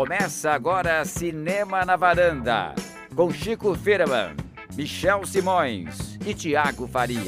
Começa agora Cinema na Varanda, com Chico Firman, Michel Simões e Tiago Faria.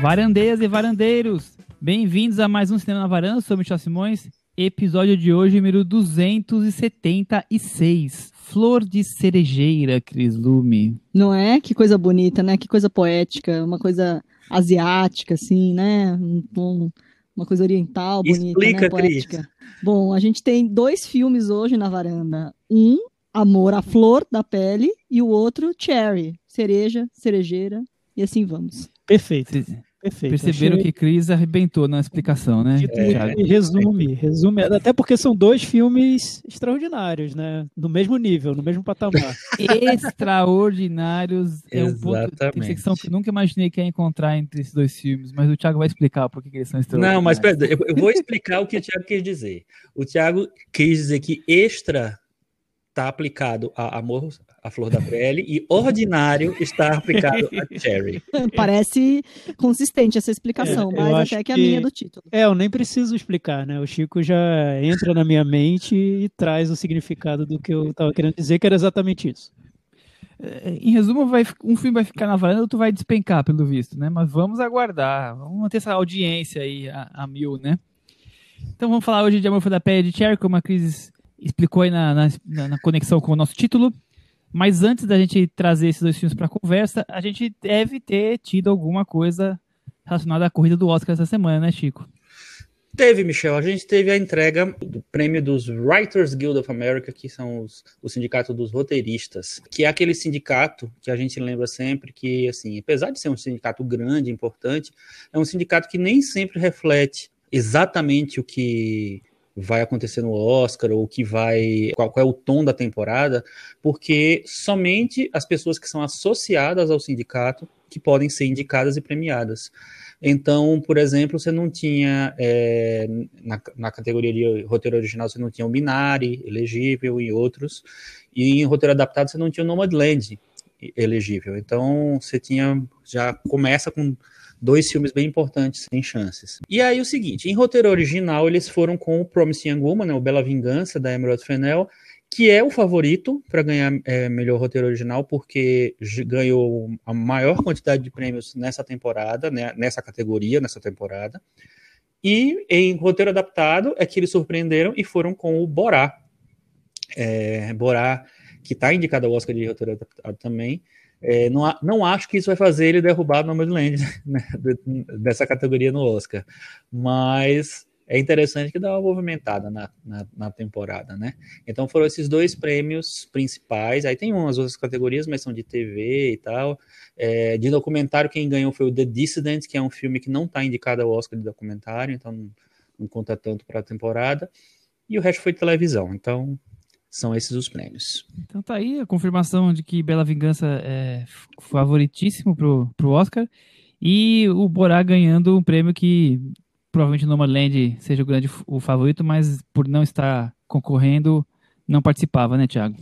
Varandeiras e varandeiros, bem-vindos a mais um Cinema na Varanda, sou Michel Simões, episódio de hoje número 276. Flor de cerejeira, Cris Lume. Não é? Que coisa bonita, né? Que coisa poética, uma coisa asiática, assim, né? Um, um, uma coisa oriental, bonita, Explica, né? Poética. Cris. Bom, a gente tem dois filmes hoje na varanda. Um, Amor à Flor da Pele, e o outro, Cherry, cereja, cerejeira, e assim vamos. Perfeito. Perfeito. perceberam Achei- que Cris arrebentou na explicação, né? E resume, resume, até porque são dois filmes extraordinários, né? No mesmo nível, no mesmo patamar. Extraordinários é um ponto, Exatamente. secção que eu nunca imaginei que ia encontrar entre esses dois filmes, mas o Thiago vai explicar por que que eles são extraordinários. Não, mas pera, eu, eu vou explicar o que o Thiago quis dizer. O Thiago quis dizer que extra está aplicado a amor à flor da pele e ordinário está aplicado a cherry. Parece consistente essa explicação, É, mas até que é a minha do título. É, eu nem preciso explicar, né? O Chico já entra na minha mente e traz o significado do que eu estava querendo dizer, que era exatamente isso. É, Em resumo, vai, um filme vai ficar na varanda, outro vai despencar, pelo visto, né? Mas vamos aguardar. Vamos manter essa audiência aí a, a mil, né? Então vamos falar hoje de Amor Foi da Pele de Cher, como a Cris explicou aí na, na- na conexão com o nosso título. Mas antes da gente trazer esses dois filmes para conversa, a gente deve ter tido alguma coisa relacionada à corrida do Oscar essa semana, né, Chico? Teve, Michel, a gente teve a entrega do prêmio dos Writers Guild of America, que são os, o sindicato dos roteiristas, que é aquele sindicato que a gente lembra sempre que, assim, apesar de ser um sindicato grande, importante, é um sindicato que nem sempre reflete exatamente o que vai acontecer no Oscar ou que vai qual, qual é o tom da temporada, porque somente as pessoas que são associadas ao sindicato que podem ser indicadas e premiadas. Então, por exemplo, você não tinha, é, na, na categoria de roteiro original, você não tinha o Minari, elegível, e outros, e em roteiro adaptado você não tinha o Nomadland elegível. Então, você tinha, já começa com dois filmes bem importantes, sem chances. E aí o seguinte, em roteiro original, eles foram com o Promising Young Woman, né, o Bela Vingança, da Emerald Fennell, que é o favorito para ganhar é, melhor roteiro original, porque ganhou a maior quantidade de prêmios nessa temporada, né, nessa categoria, nessa temporada. E em roteiro adaptado é que eles surpreenderam e foram com o Borá. É, Borá, que está indicado ao Oscar de roteiro adaptado também. É, não, não acho que isso vai fazer ele derrubar Nomadland né, de- dessa categoria no Oscar, mas é interessante que dá uma movimentada na, na, na temporada, né? Então foram esses dois prêmios principais. Aí tem umas outras categorias, mas são de TV e tal. É, de documentário, quem ganhou foi o The Dissident, que é um filme que não está indicado ao Oscar de documentário, então não, não conta tanto para a temporada. E o resto foi televisão. Então são esses os prêmios. Então tá aí a confirmação de que Bela Vingança é favoritíssimo pro, pro Oscar. E o Borá ganhando um prêmio que provavelmente Nomadland seja o grande o favorito, mas por não estar concorrendo, não participava, né, Thiago?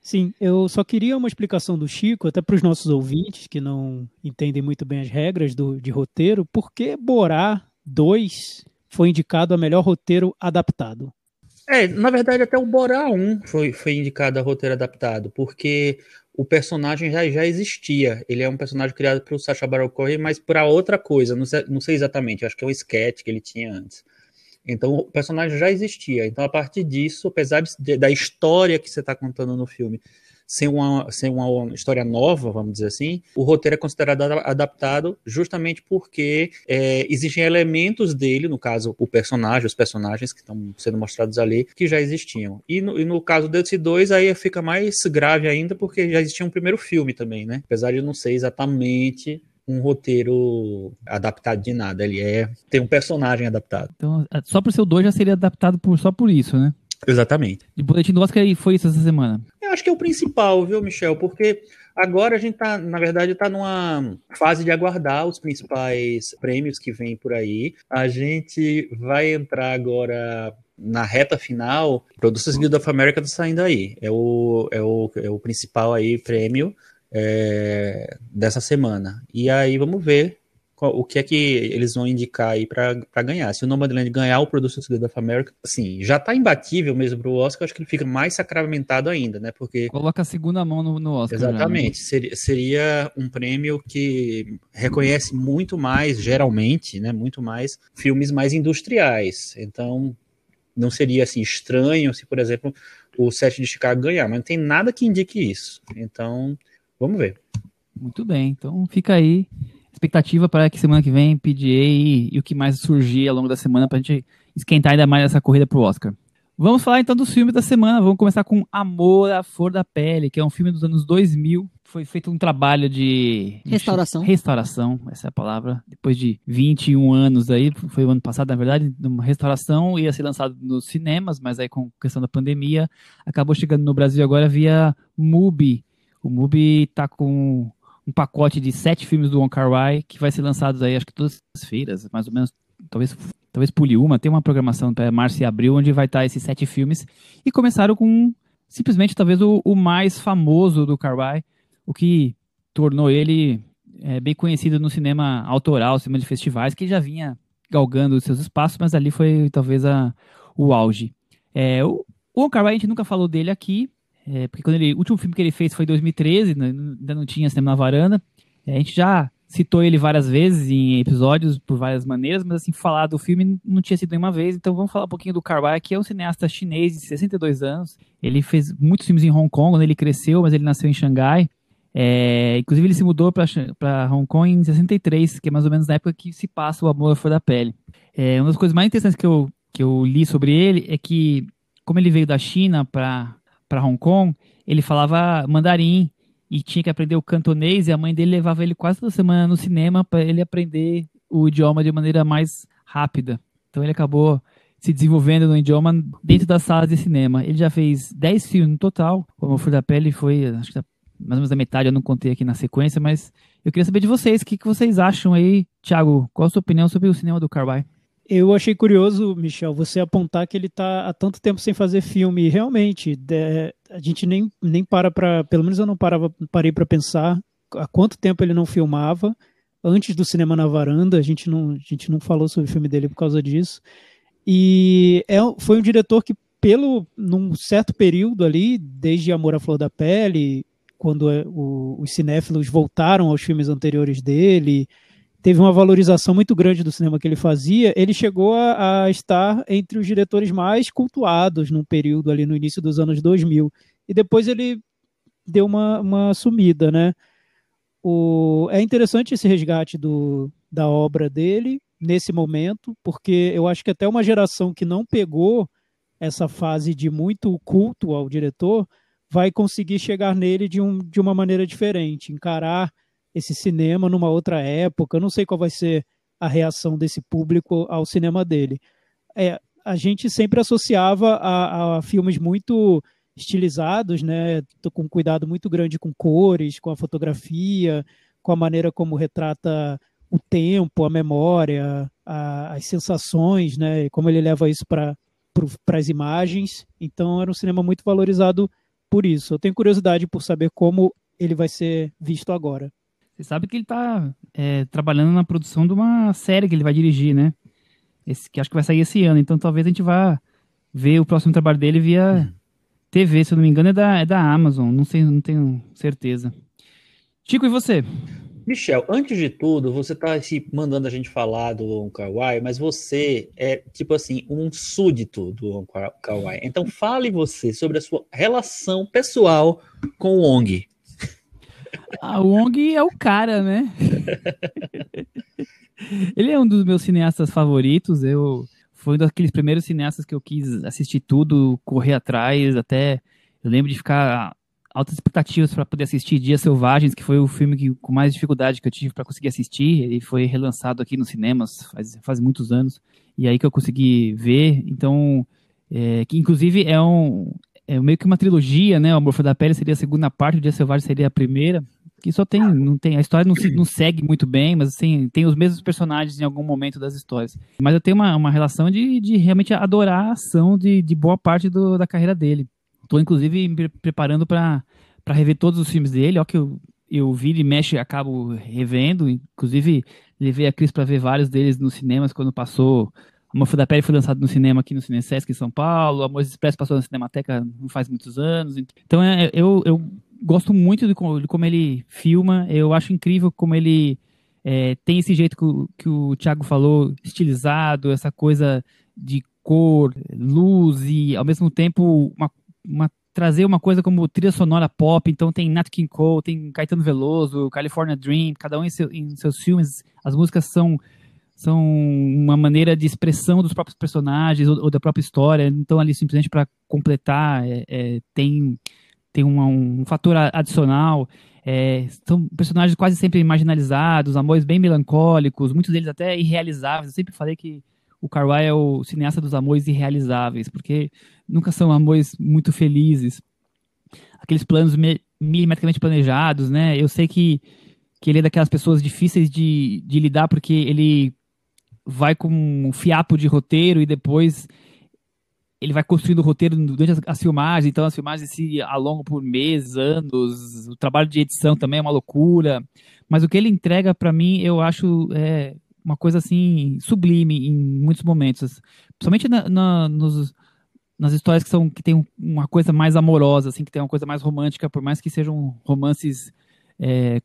Sim, eu só queria uma explicação do Chico, até para os nossos ouvintes que não entendem muito bem as regras do, de roteiro, por que Borá 2 foi indicado a melhor roteiro adaptado? É, na verdade, até o Borá 1 foi, foi indicado a roteiro adaptado, porque o personagem já, já existia. Ele é um personagem criado pelo Sacha Baron Cohen, mas para outra coisa, não sei, não sei exatamente, acho que é um sketch que ele tinha antes. Então o personagem já existia. Então, a partir disso, apesar de- da história que você está contando no filme ser uma, ser uma história nova, vamos dizer assim, o roteiro é considerado ada- adaptado justamente porque é, existem elementos dele, no caso, o personagem, os personagens que estão sendo mostrados ali, que já existiam. E no, e no caso desse dois, aí fica mais grave ainda, porque já existia um primeiro filme também, né? Apesar de não ser exatamente um roteiro adaptado de nada, ele é tem um personagem adaptado. Então, só por ser o 2 já seria adaptado por, só por isso, né? Exatamente. De boletim do Oscar e foi isso essa semana. Eu acho que é o principal, viu, Michel? Porque agora a gente tá, na verdade, tá numa fase de aguardar os principais prêmios que vêm por aí. A gente vai entrar agora na reta final. Producers Guild of America tá saindo aí. É o, é o, é o principal aí prêmio é, dessa semana. E aí vamos ver qual- o que é que eles vão indicar aí pra pra ganhar. Se o Nomadland ganhar o Producers Guild of America, assim, já tá imbatível mesmo pro Oscar, acho que ele fica mais sacramentado ainda, né? Porque Coloca a segunda mão no, no Oscar. já, né? Exatamente. Seria, seria um prêmio que reconhece muito mais, geralmente, né? Muito mais filmes mais industriais. Então, não seria assim estranho se, por exemplo, o Sete de Chicago ganhar, mas não tem nada que indique isso. Então, vamos ver. Muito bem, então fica aí. Expectativa para que semana que vem PGA e, e o que mais surgir ao longo da semana para a gente esquentar ainda mais essa corrida pro Oscar. Vamos falar então dos filmes da semana. Vamos começar com Amor à Flor da Pele, que é um filme dos anos 2000. Foi feito um trabalho de Restauração. Restauração, essa é a palavra. Depois de 21 anos aí, foi o ano passado, na verdade, de uma restauração, ia ser lançado nos cinemas, mas aí com questão da pandemia, acabou chegando no Brasil agora via MUBI. O MUBI tá com um pacote de sete filmes do Wong Kar Wai que vai ser lançados aí, acho que todas as feiras, mais ou menos, talvez talvez pule uma, tem uma programação para março e abril onde vai estar esses sete filmes e começaram com simplesmente talvez o, o mais famoso do Kar Wai, o que tornou ele é, bem conhecido no cinema autoral, cinema de festivais, que já vinha galgando os seus espaços, mas ali foi talvez a, o auge. É, o, o Wong Kar Wai, a gente nunca falou dele aqui, é, porque quando ele, o último filme que ele fez foi em 2013, né, ainda não tinha cinema na varanda. É, a gente já citou ele várias vezes em episódios por várias maneiras, mas assim, falar do filme não tinha sido nenhuma vez, então vamos falar um pouquinho do Kar que é um cineasta chinês de 62 anos. Ele fez muitos filmes em Hong Kong, quando ele cresceu, mas ele nasceu em Xangai. É, inclusive ele se mudou para Hong Kong em 63, que é mais ou menos na época que se passa o Amor Flor da Pele. É, uma das coisas mais interessantes que eu, que eu li sobre ele é que, como ele veio da China para Hong Kong, ele falava mandarim e tinha que aprender o cantonês e a mãe dele levava ele quase toda semana no cinema para ele aprender o idioma de maneira mais rápida. Então ele acabou se desenvolvendo no idioma dentro das salas de cinema. Ele já fez 10 filmes no total. O Amor Flor da Pele foi, acho que mais ou menos a metade, eu não contei aqui na sequência, mas eu queria saber de vocês, o que, que vocês acham aí? Thiago, qual a sua opinião sobre o cinema do Carby? Eu achei curioso, Michel, você apontar que ele está há tanto tempo sem fazer filme. Realmente, de, a gente nem, nem para para, pelo menos eu não parava, parei para pensar há quanto tempo ele não filmava. Antes do Cinema na Varanda, a gente não, a gente não falou sobre o filme dele por causa disso. E é, foi um diretor que, pelo num certo período ali, desde Amor à Flor da Pele, quando o, os cinéfilos voltaram aos filmes anteriores dele, teve uma valorização muito grande do cinema que ele fazia, ele chegou a, a, estar entre os diretores mais cultuados num período ali no início dos anos 2000. E depois ele deu uma, uma sumida, né? O, é interessante esse resgate do, da obra dele nesse momento, porque eu acho que até uma geração que não pegou essa fase de muito culto ao diretor vai conseguir chegar nele de, um, de uma maneira diferente, encarar esse cinema numa outra época. Eu não sei qual vai ser a reação desse público ao cinema dele. É, a gente sempre associava a, a filmes muito estilizados, né, com cuidado muito grande com cores, com a fotografia, com a maneira como retrata o tempo, a memória, a, as sensações, né, como ele leva isso para as imagens. Então era um cinema muito valorizado por isso. Eu tenho curiosidade por saber como ele vai ser visto agora. Você sabe que ele está é, trabalhando na produção de uma série que ele vai dirigir, né? Esse, que acho que vai sair esse ano. Então talvez a gente vá ver o próximo trabalho dele via hum. TV, se eu não me engano, é da, é da Amazon. Não sei, não tenho certeza. Chico, e você? Michel, antes de tudo, você está se mandando a gente falar do Kar Wai, mas você é tipo assim um súdito do Kar Wai. Então fale você sobre a sua relação pessoal com o Wong. O Wong é o cara, né? Ele é um dos meus cineastas favoritos. Eu foi um daqueles primeiros cineastas que eu quis assistir tudo, correr atrás, até eu lembro de ficar altas expectativas para poder assistir Dias Selvagens, que foi o filme que, com mais dificuldade que eu tive para conseguir assistir. Ele foi relançado aqui nos cinemas faz, faz muitos anos, e aí que eu consegui ver. Então, é, que inclusive é um é meio que uma trilogia, né? O Amor da Pele seria a segunda parte, o Dia Selvagem seria a primeira. Que só tem, não tem, a história não, se, não segue muito bem, mas assim, tem os mesmos personagens em algum momento das histórias. Mas eu tenho uma, uma relação de, de realmente adorar a ação de, de boa parte do, da carreira dele. Estou, inclusive, me preparando para rever todos os filmes dele. Ó, que eu, eu viro e mexe acabo revendo. Inclusive, levei a Cris para ver vários deles nos cinemas quando passou. A Morfo da Pele foi lançado no cinema aqui no Cine Sesc em São Paulo. A Amores Expresso passou na Cinemateca não faz muitos anos. Então, é, eu, eu gosto muito de como, de como ele filma. Eu acho incrível como ele é, tem esse jeito que o, que o Thiago falou, estilizado, essa coisa de cor, luz e, ao mesmo tempo, uma, uma trazer uma coisa como trilha sonora pop, então tem Nat King Cole, tem Caetano Veloso, California Dream, cada um em, seu, em, seus filmes, as músicas são são uma maneira de expressão dos próprios personagens ou, ou da própria história, então ali simplesmente para completar é, é, tem tem uma, um fator adicional, é, são personagens quase sempre marginalizados, amores bem melancólicos, muitos deles até irrealizáveis, eu sempre falei que o Carway é o cineasta dos amores irrealizáveis, porque nunca são amores muito felizes. Aqueles planos milimetricamente planejados, né? Eu sei que, que ele é daquelas pessoas difíceis de, de lidar, porque ele vai com um fiapo de roteiro e depois ele vai construindo o roteiro durante as, as, filmagens, então as filmagens se alongam por meses, anos, o trabalho de edição também é uma loucura, mas o que ele entrega para mim, eu acho é, uma coisa assim sublime em muitos momentos, principalmente na, na, nos, nas histórias que são que tem uma coisa mais amorosa, assim, que tem uma coisa mais romântica, por mais que sejam romances é,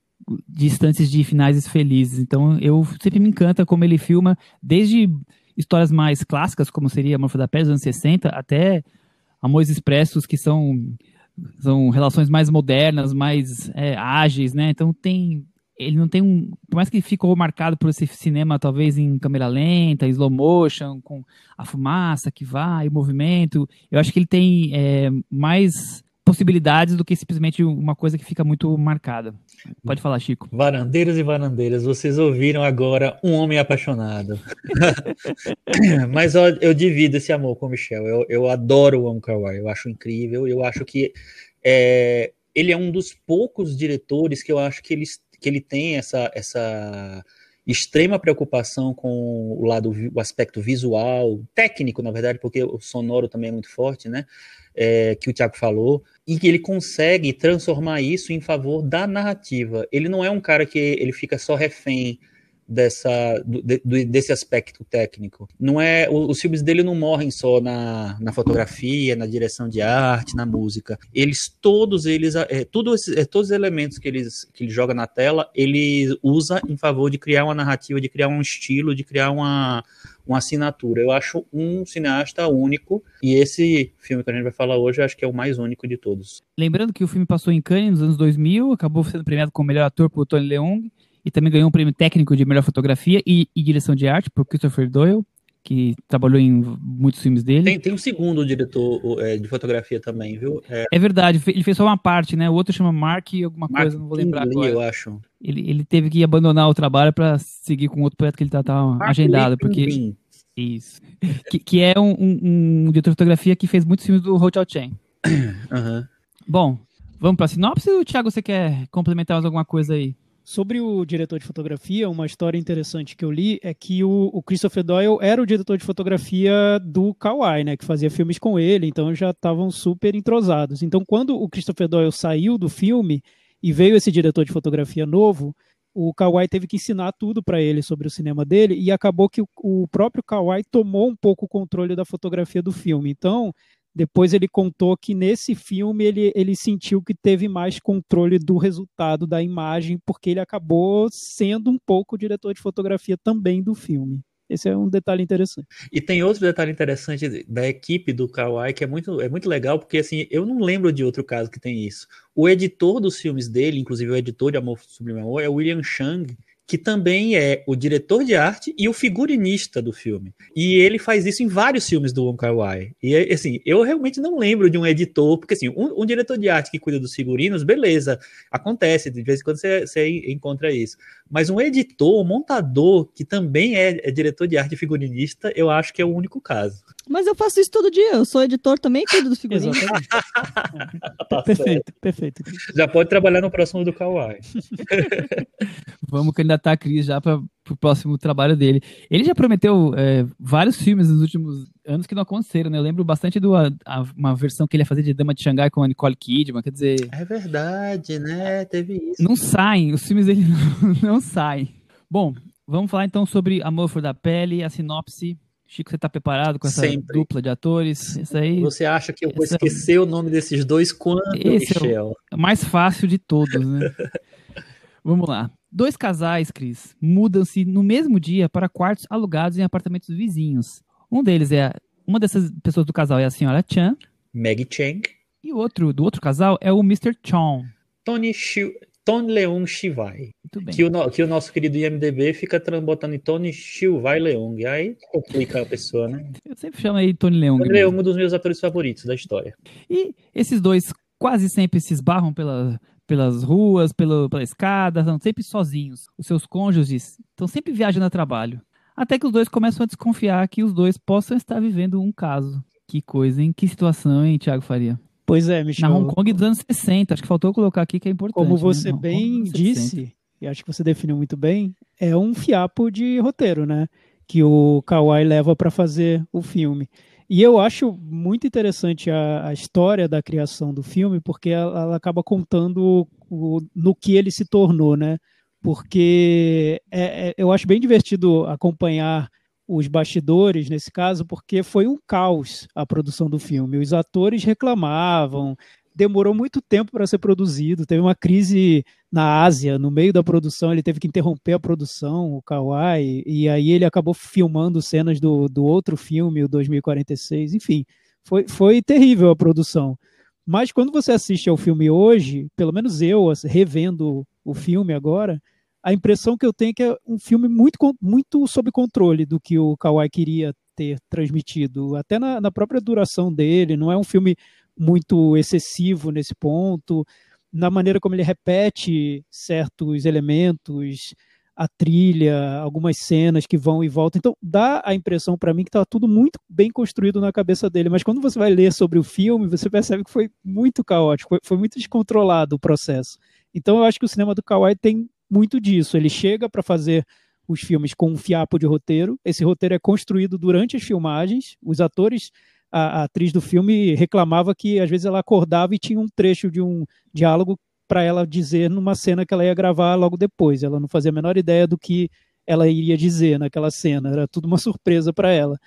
distantes de finais felizes. Então, eu sempre me encanta como ele filma, desde histórias mais clássicas, como seria Morfo da Pele dos anos 60, até Amores Expressos, que são são relações mais modernas, mais é, ágeis, né? Então tem ele não tem um. Por mais que ficou marcado por esse cinema, talvez em câmera lenta, slow motion, com a fumaça que vai, o movimento, eu acho que ele tem é, mais possibilidades do que simplesmente uma coisa que fica muito marcada. Pode falar, Chico. Varandeiros e varandeiras, vocês ouviram agora um homem apaixonado. Mas ó, eu divido esse amor com o Michel. Eu, eu adoro o Kar Wai, eu acho incrível. Eu acho que é, ele é um dos poucos diretores que eu acho que eles que ele tem essa, essa extrema preocupação com o lado, o aspecto visual, técnico, na verdade, porque o sonoro também é muito forte, né? É, que o Tiago falou, e que ele consegue transformar isso em favor da narrativa. Ele não é um cara que ele fica só refém dessa, do, desse aspecto técnico. Não é os filmes dele não morrem só na, na fotografia, na direção de arte, na música. Eles todos eles é, tudo esses, é, todos os elementos que eles que ele joga na tela, ele usa em favor de criar uma narrativa, de criar um estilo, de criar uma uma assinatura. Eu acho um cineasta único e esse filme que a gente vai falar hoje eu acho que é o mais único de todos. Lembrando que o filme passou em Cannes nos anos 2000, acabou sendo premiado como melhor ator por Tony Leung e também ganhou um prêmio técnico de melhor fotografia e, e direção de arte por Christopher Doyle, que trabalhou em muitos filmes dele. Tem, tem um segundo diretor é, de fotografia também, viu? É... é... verdade, ele fez só uma parte, né? O outro chama Mark alguma Mark coisa, não vou lembrar Lee, agora. eu acho. Ele, ele teve que abandonar o trabalho para seguir com outro projeto que ele tá, tá agendado, Lee porque isso, que, que é um, um, um, diretor de fotografia que fez muitos filmes do Hotel Chain. Uhum. Bom, vamos para sinopse ou, Thiago, você quer complementar mais alguma coisa aí? Sobre o diretor de fotografia, uma história interessante que eu li é que o, o Christopher Doyle era o diretor de fotografia do Kawai, né, que fazia filmes com ele, então já estavam super entrosados. Então, quando o Christopher Doyle saiu do filme e veio esse diretor de fotografia novo, o Kawai teve que ensinar tudo para ele sobre o cinema dele e acabou que o, o próprio Kawai tomou um pouco o controle da fotografia do filme. Então, depois ele contou que nesse filme ele, ele sentiu que teve mais controle do resultado da imagem, porque ele acabou sendo um pouco o diretor de fotografia também do filme. Esse é um detalhe interessante. E tem outro detalhe interessante da equipe do Kawai que é muito, é muito legal, porque assim, eu não lembro de outro caso que tem isso. O editor dos filmes dele, inclusive o editor de Amor Sublime Amor, é William Chang, que também é o diretor de arte e o figurinista do filme. E ele faz isso em vários filmes do Wong Kar-wai. E assim, eu realmente não lembro de um editor, porque assim, um, um, diretor de arte que cuida dos figurinos, beleza, acontece, de vez em quando você, você encontra isso. Mas um editor, um montador, que também é, é diretor de arte e figurinista, eu acho que é o único caso. Mas eu faço isso todo dia. Eu sou editor também cuido dos figurinos. tá perfeito, perfeito. Já pode trabalhar no próximo do Kawaii. Vamos candidatar a Cris já para o próximo trabalho dele. Ele já prometeu é, vários filmes nos últimos anos que não aconteceram, né? Eu lembro bastante de uma versão que ele ia fazer de Dama de Xangai com a Nicole Kidman, quer dizer... É verdade, né? Teve isso. Não saem, os filmes dele não, não saem. Bom, vamos falar então sobre Amor for da Pele, a sinopse. Chico, você tá preparado com essa Sempre. dupla de atores? Isso aí, você acha que eu vou esquecer é... o nome desses dois quando, Esse Michel? É o mais fácil de todos, né? vamos lá. Dois casais, Cris, mudam-se no mesmo dia para quartos alugados em apartamentos vizinhos. Um deles é uma dessas pessoas do casal é a senhora Chan. Maggie Chang. E o outro do outro casal é o Mr. Chong. Tony Shiu, Tony Leung Shivai. Que o, que o nosso querido IMDB fica botando em Tony Shivai Leung. Aí complica a pessoa, né? Eu sempre chamo aí Tony Leung. Tony Leung é um dos meus atores favoritos da história. E esses dois quase sempre se esbarram pela, pelas ruas, pelo, pela escada, estão sempre sozinhos. Os seus cônjuges estão sempre viajando a trabalho. Até que os dois começam a desconfiar que os dois possam estar vivendo um caso. Que coisa, hein? Que situação, hein, Thiago Faria? Pois é, Michel. Na Hong Kong dos anos 60, acho que faltou colocar aqui que é importante. Como né? você né? bem disse, e acho que você definiu muito bem, é um fiapo de roteiro, né? Que o Kawai leva para fazer o filme. E eu acho muito interessante a, a, história da criação do filme, porque ela, ela acaba contando o, no que ele se tornou, né? porque é, é, eu acho bem divertido acompanhar os bastidores nesse caso, porque foi um caos a produção do filme. Os atores reclamavam, demorou muito tempo para ser produzido, teve uma crise na Ásia, no meio da produção, ele teve que interromper a produção, o Kawai, e aí ele acabou filmando cenas do, do outro filme, o 2046, enfim, foi, foi terrível a produção. Mas quando você assiste ao filme hoje, pelo menos eu, revendo o filme agora, a impressão que eu tenho é que é um filme muito, muito sob controle do que o Kawai queria ter transmitido, até na, na própria duração dele, não é um filme muito excessivo nesse ponto, na maneira como ele repete certos elementos, a trilha, algumas cenas que vão e voltam. Então, dá a impressão para mim que está tudo muito bem construído na cabeça dele. Mas quando você vai ler sobre o filme, você percebe que foi muito caótico, foi muito descontrolado o processo. Então, eu acho que o cinema do Kawai tem muito disso. Ele chega para fazer os filmes com um fiapo de roteiro. Esse roteiro é construído durante as filmagens. Os atores, a, a atriz do filme reclamava que às vezes ela acordava e tinha um trecho de um diálogo para ela dizer numa cena que ela ia gravar logo depois. Ela não fazia a menor ideia do que ela iria dizer naquela cena. Era tudo uma surpresa para ela.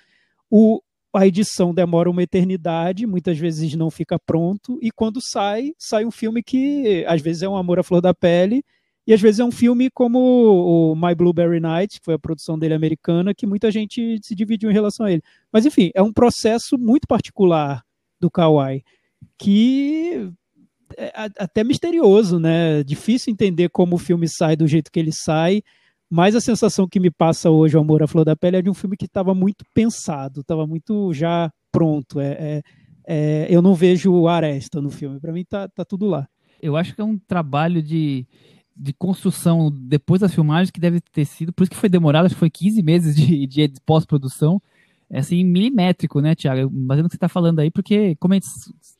O, a edição demora uma eternidade, muitas vezes não fica pronto, e quando sai, sai um filme que às vezes é um amor à flor da pele, e às vezes é um filme como o My Blueberry Night, que foi a produção dele americana, que muita gente se dividiu em relação a ele. Mas enfim, é um processo muito particular do Kawai, que é até misterioso, né? Difícil entender como o filme sai do jeito que ele sai, mas a sensação que me passa hoje, o Amor à Flor da Pele, é de um filme que estava muito pensado, estava muito já pronto. É, é, é, eu não vejo aresta no filme, para mim tá, tá tudo lá. Eu acho que é um trabalho de de construção depois das filmagens que deve ter sido, por isso que foi demorado, acho que foi 15 meses de, de pós-produção, é assim, milimétrico, né, Tiago? Mas no que você está falando aí, porque como a gente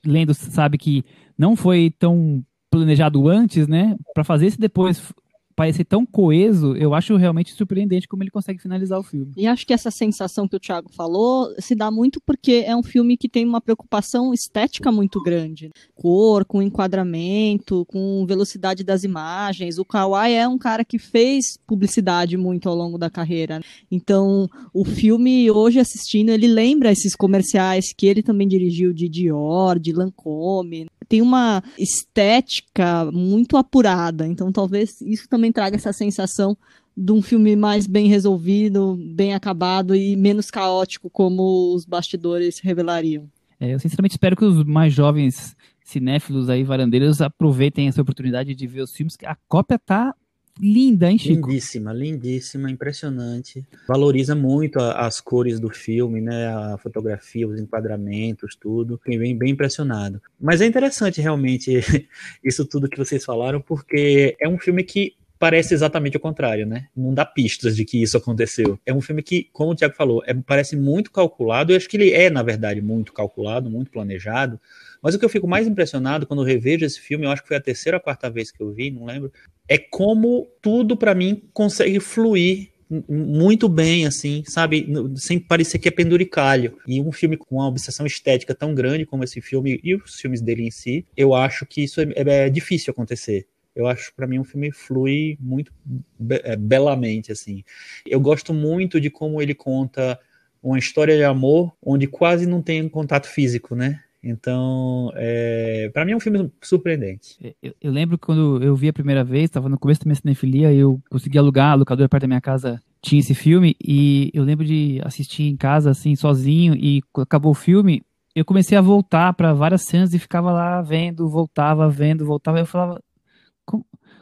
lendo sabe que não foi tão planejado antes, né, para fazer esse depois parecer tão coeso, eu acho realmente surpreendente como ele consegue finalizar o filme. E acho que essa sensação que o Thiago falou se dá muito porque é um filme que tem uma preocupação estética muito grande. Cor, com enquadramento, com velocidade das imagens. O Kawai é um cara que fez publicidade muito ao longo da carreira. Então, o filme, hoje assistindo, ele lembra esses comerciais que ele também dirigiu de Dior, de Lancôme. Tem uma estética muito apurada. Então, talvez isso também também traga essa sensação de um filme mais bem resolvido, bem acabado e menos caótico, como os bastidores revelariam. É, eu sinceramente espero que os mais jovens cinéfilos aí, varandeiros, aproveitem essa oportunidade de ver os filmes, que a cópia tá linda, hein, Chico? Lindíssima, lindíssima, impressionante. Valoriza muito a, as cores do filme, né? A fotografia, os enquadramentos, tudo. Fiquei bem, bem impressionado. Mas é interessante realmente isso tudo que vocês falaram, porque é um filme que parece exatamente o contrário, né? Não dá pistas de que isso aconteceu. É um filme que, como o Tiago falou, é, parece muito calculado. Eu acho que ele é, na verdade, muito calculado, muito planejado. Mas o que eu fico mais impressionado quando revejo esse filme, eu acho que foi a terceira ou quarta vez que eu vi, não lembro, é como tudo para mim consegue fluir muito bem, assim, sabe? Sem parecer que é penduricalho. E um filme com uma obsessão estética tão grande como esse filme e os filmes dele em si, eu acho que isso é, é difícil acontecer. Eu acho para mim um filme flui muito be é, belamente assim. Eu gosto muito de como ele conta uma história de amor onde quase não tem contato físico, né? Então, é, para mim é um filme surpreendente. Eu, eu, lembro quando eu vi a primeira vez, estava no começo da minha cinefilia, eu consegui alugar, a locadora perto da minha casa tinha esse filme, e eu lembro de assistir em casa, assim, sozinho, e acabou o filme, eu comecei a voltar para várias cenas e ficava lá vendo, voltava, vendo, voltava, eu falava,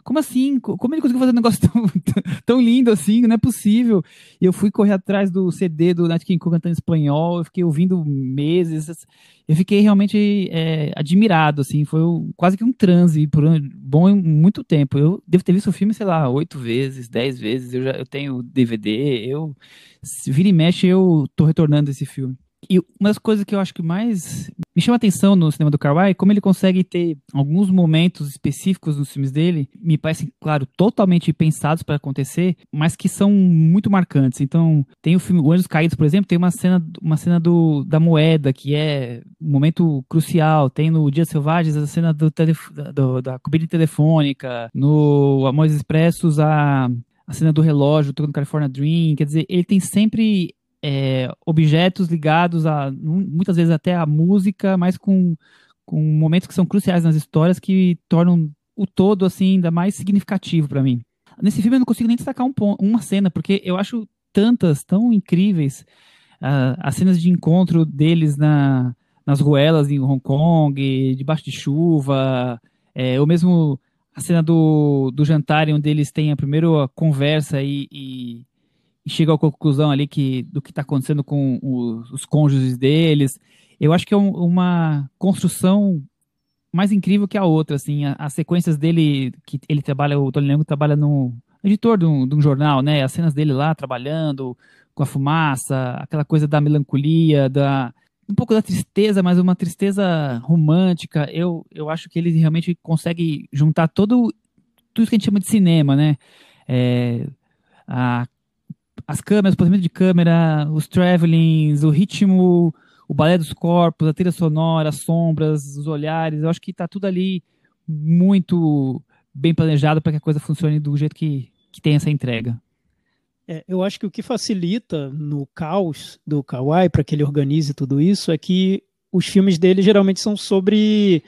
como, assim? Como ele conseguiu fazer um negócio tão, tão lindo assim? Não é possível. E eu fui correr atrás do CD do Nat King Cole cantando em espanhol, eu fiquei ouvindo meses. Eu fiquei realmente é, admirado, assim. Foi quase que um transe por um bom muito tempo. Eu devo ter visto o filme, sei lá, oito vezes, dez vezes. Eu já eu tenho DVD. Eu, vira e mexe, eu tô retornando esse filme. E uma das coisas que eu acho que mais me chama atenção no cinema do Kawai é como ele consegue ter alguns momentos específicos nos filmes dele, me parecem, claro, totalmente pensados para acontecer, mas que são muito marcantes. Então, tem o filme O Anjos Caídos, por exemplo, tem uma cena, uma cena do, da moeda, que é um momento crucial. Tem no Dias Selvagens a cena do, telef do da cobertura telefônica, no Amores Expressos a a cena do relógio, tocando California Dream, quer dizer, ele tem sempre é, objetos ligados a muitas vezes até a música, mas com, com momentos que são cruciais nas histórias que tornam o todo assim ainda mais significativo para mim. Nesse filme eu não consigo nem destacar um uma cena porque eu acho tantas tão incríveis uh, as cenas de encontro deles na, nas ruelas em Hong Kong, debaixo de chuva, é, ou mesmo a cena do, do jantar onde eles têm a primeira conversa e, e chega à conclusão ali que do que está acontecendo com os, os, cônjuges deles. Eu acho que é um, uma construção mais incrível que a outra, assim, as sequências dele que ele trabalha, o Tony Leung trabalha no editor de um, de um, jornal, né? As cenas dele lá trabalhando com a fumaça, aquela coisa da melancolia, da um pouco da tristeza, mas uma tristeza romântica. Eu, eu acho que ele realmente consegue juntar todo tudo que a gente chama de cinema, né? É, a as câmeras, o posicionamento de câmera, os travelings, o ritmo, o balé dos corpos, a trilha sonora, as sombras, os olhares, eu acho que está tudo ali muito bem planejado para que a coisa funcione do jeito que, que tem essa entrega. É, eu acho que o que facilita no caos do Kawai para que ele organize tudo isso é que os filmes dele geralmente são sobre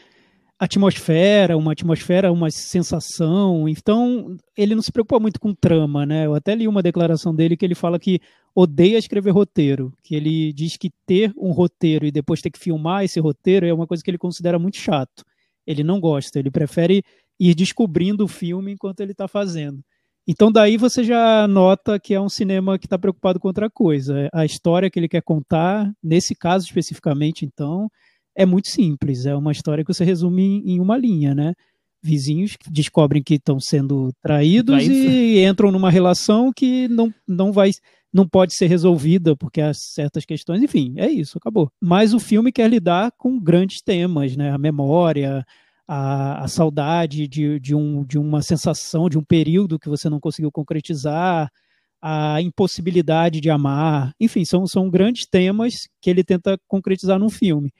atmosfera, uma atmosfera, uma sensação. Então, ele não se preocupa muito com trama, né? Eu até li uma declaração dele que ele fala que odeia escrever roteiro, que ele diz que ter um roteiro e depois ter que filmar esse roteiro é uma coisa que ele considera muito chato. Ele não gosta, ele prefere ir descobrindo o filme enquanto ele está fazendo. Então daí você já nota que é um cinema que está preocupado com outra coisa. A história que ele quer contar, nesse caso especificamente, então, é muito simples. É uma história que você resume em, uma linha, né? Vizinhos que descobrem que estão sendo traídos, traídos, e entram numa relação que não, não vai não pode ser resolvida porque há certas questões, enfim, é isso, acabou. Mas o filme quer lidar com grandes temas, né? A memória, a, a saudade de, de, um, de uma sensação, de um período que você não conseguiu concretizar, a impossibilidade de amar, enfim, são, são grandes temas que ele tenta concretizar num filme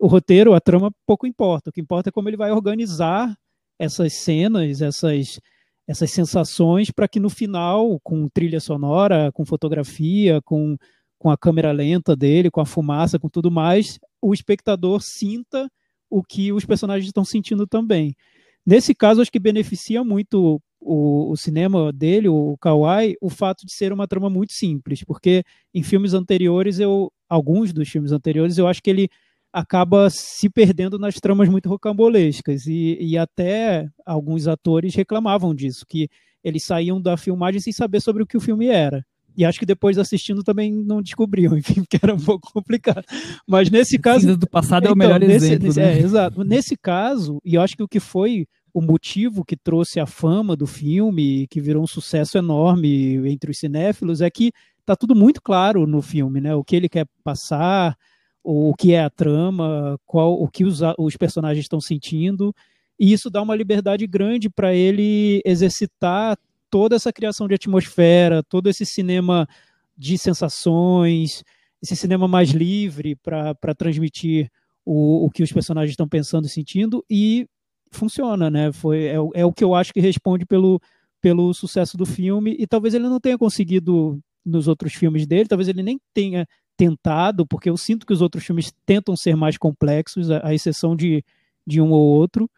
o roteiro, a trama, pouco importa. O que importa é como ele vai organizar essas cenas, essas, essas sensações, para que no final, com trilha sonora, com fotografia, com, com a câmera lenta dele, com a fumaça, com tudo mais, o espectador sinta o que os personagens estão sentindo também. Nesse caso, acho que beneficia muito o, o, cinema dele, o Kawai, o fato de ser uma trama muito simples, porque em filmes anteriores, eu, alguns dos filmes anteriores, eu acho que ele acaba se perdendo nas tramas muito rocambolescas. E, e até alguns atores reclamavam disso, que eles saíam da filmagem sem saber sobre o que o filme era. E acho que depois assistindo também não descobriam, enfim, que era um pouco complicado. Mas nesse caso. Cinza do passado é o então, melhor nesse, exemplo. Nesse, né? É, exato. Nesse caso, e eu acho que o que foi o motivo que trouxe a fama do filme, que virou um sucesso enorme entre os cinéfilos, é que tá tudo muito claro no filme, né? O que ele quer passar, o que é a trama, qual o que os, os personagens estão sentindo, e isso dá uma liberdade grande para ele exercitar toda essa criação de atmosfera, todo esse cinema de sensações, esse cinema mais livre para transmitir o, o que os personagens estão pensando e sentindo, e funciona, né? Foi, é, é o que eu acho que responde pelo, pelo sucesso do filme, e talvez ele não tenha conseguido nos outros filmes dele, talvez ele nem tenha tentado, porque eu sinto que os outros filmes tentam ser mais complexos, à, à exceção de, de um ou outro,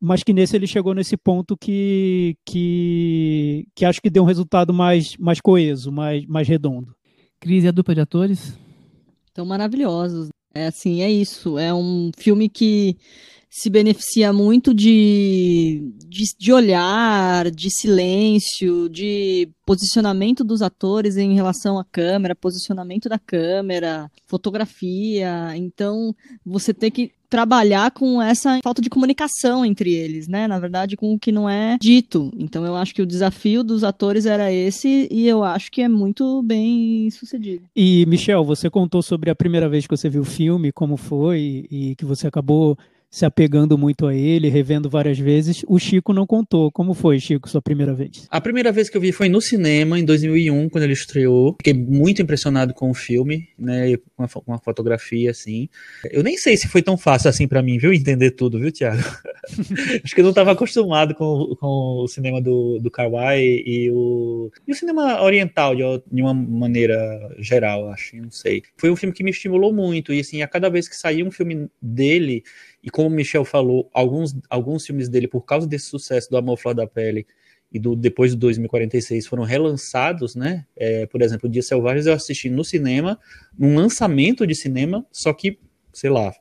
mas que nesse ele chegou nesse ponto que, que, que acho que deu um resultado mais, mais coeso, mais, mais redondo. Cris, e a dupla de atores? Estão maravilhosos. É assim, é isso. É um filme que se beneficia muito de, de, de, olhar, de silêncio, de posicionamento dos atores em relação à câmera, posicionamento da câmera, fotografia. Então, você tem que trabalhar com essa falta de comunicação entre eles, né? Na verdade, com o que não é dito. Então, eu acho que o desafio dos atores era esse e eu acho que é muito bem sucedido. E, Michel, você contou sobre a primeira vez que você viu o filme, como foi e que você acabou se apegando muito a ele, revendo várias vezes. O Chico não contou. Como foi, Chico, sua primeira vez? A primeira vez que eu vi foi no cinema, em 2001, quando ele estreou. Fiquei muito impressionado com o filme, né, com a, com a fotografia, assim. Eu nem sei se foi tão fácil assim para mim, viu, entender tudo, viu, Thiago? acho que eu não estava acostumado com, com o cinema do, do Kawai e o, e o cinema oriental, de, de uma maneira geral, acho, não sei. Foi um filme que me estimulou muito, e assim, a cada vez que saía um filme dele, e como o Michel falou, alguns, alguns filmes dele, por causa desse sucesso do Amor Flor da Pele e do depois de 2046, foram relançados, né? É, por exemplo, Dias Selvagens eu assisti no cinema, num lançamento de cinema, só que, sei lá,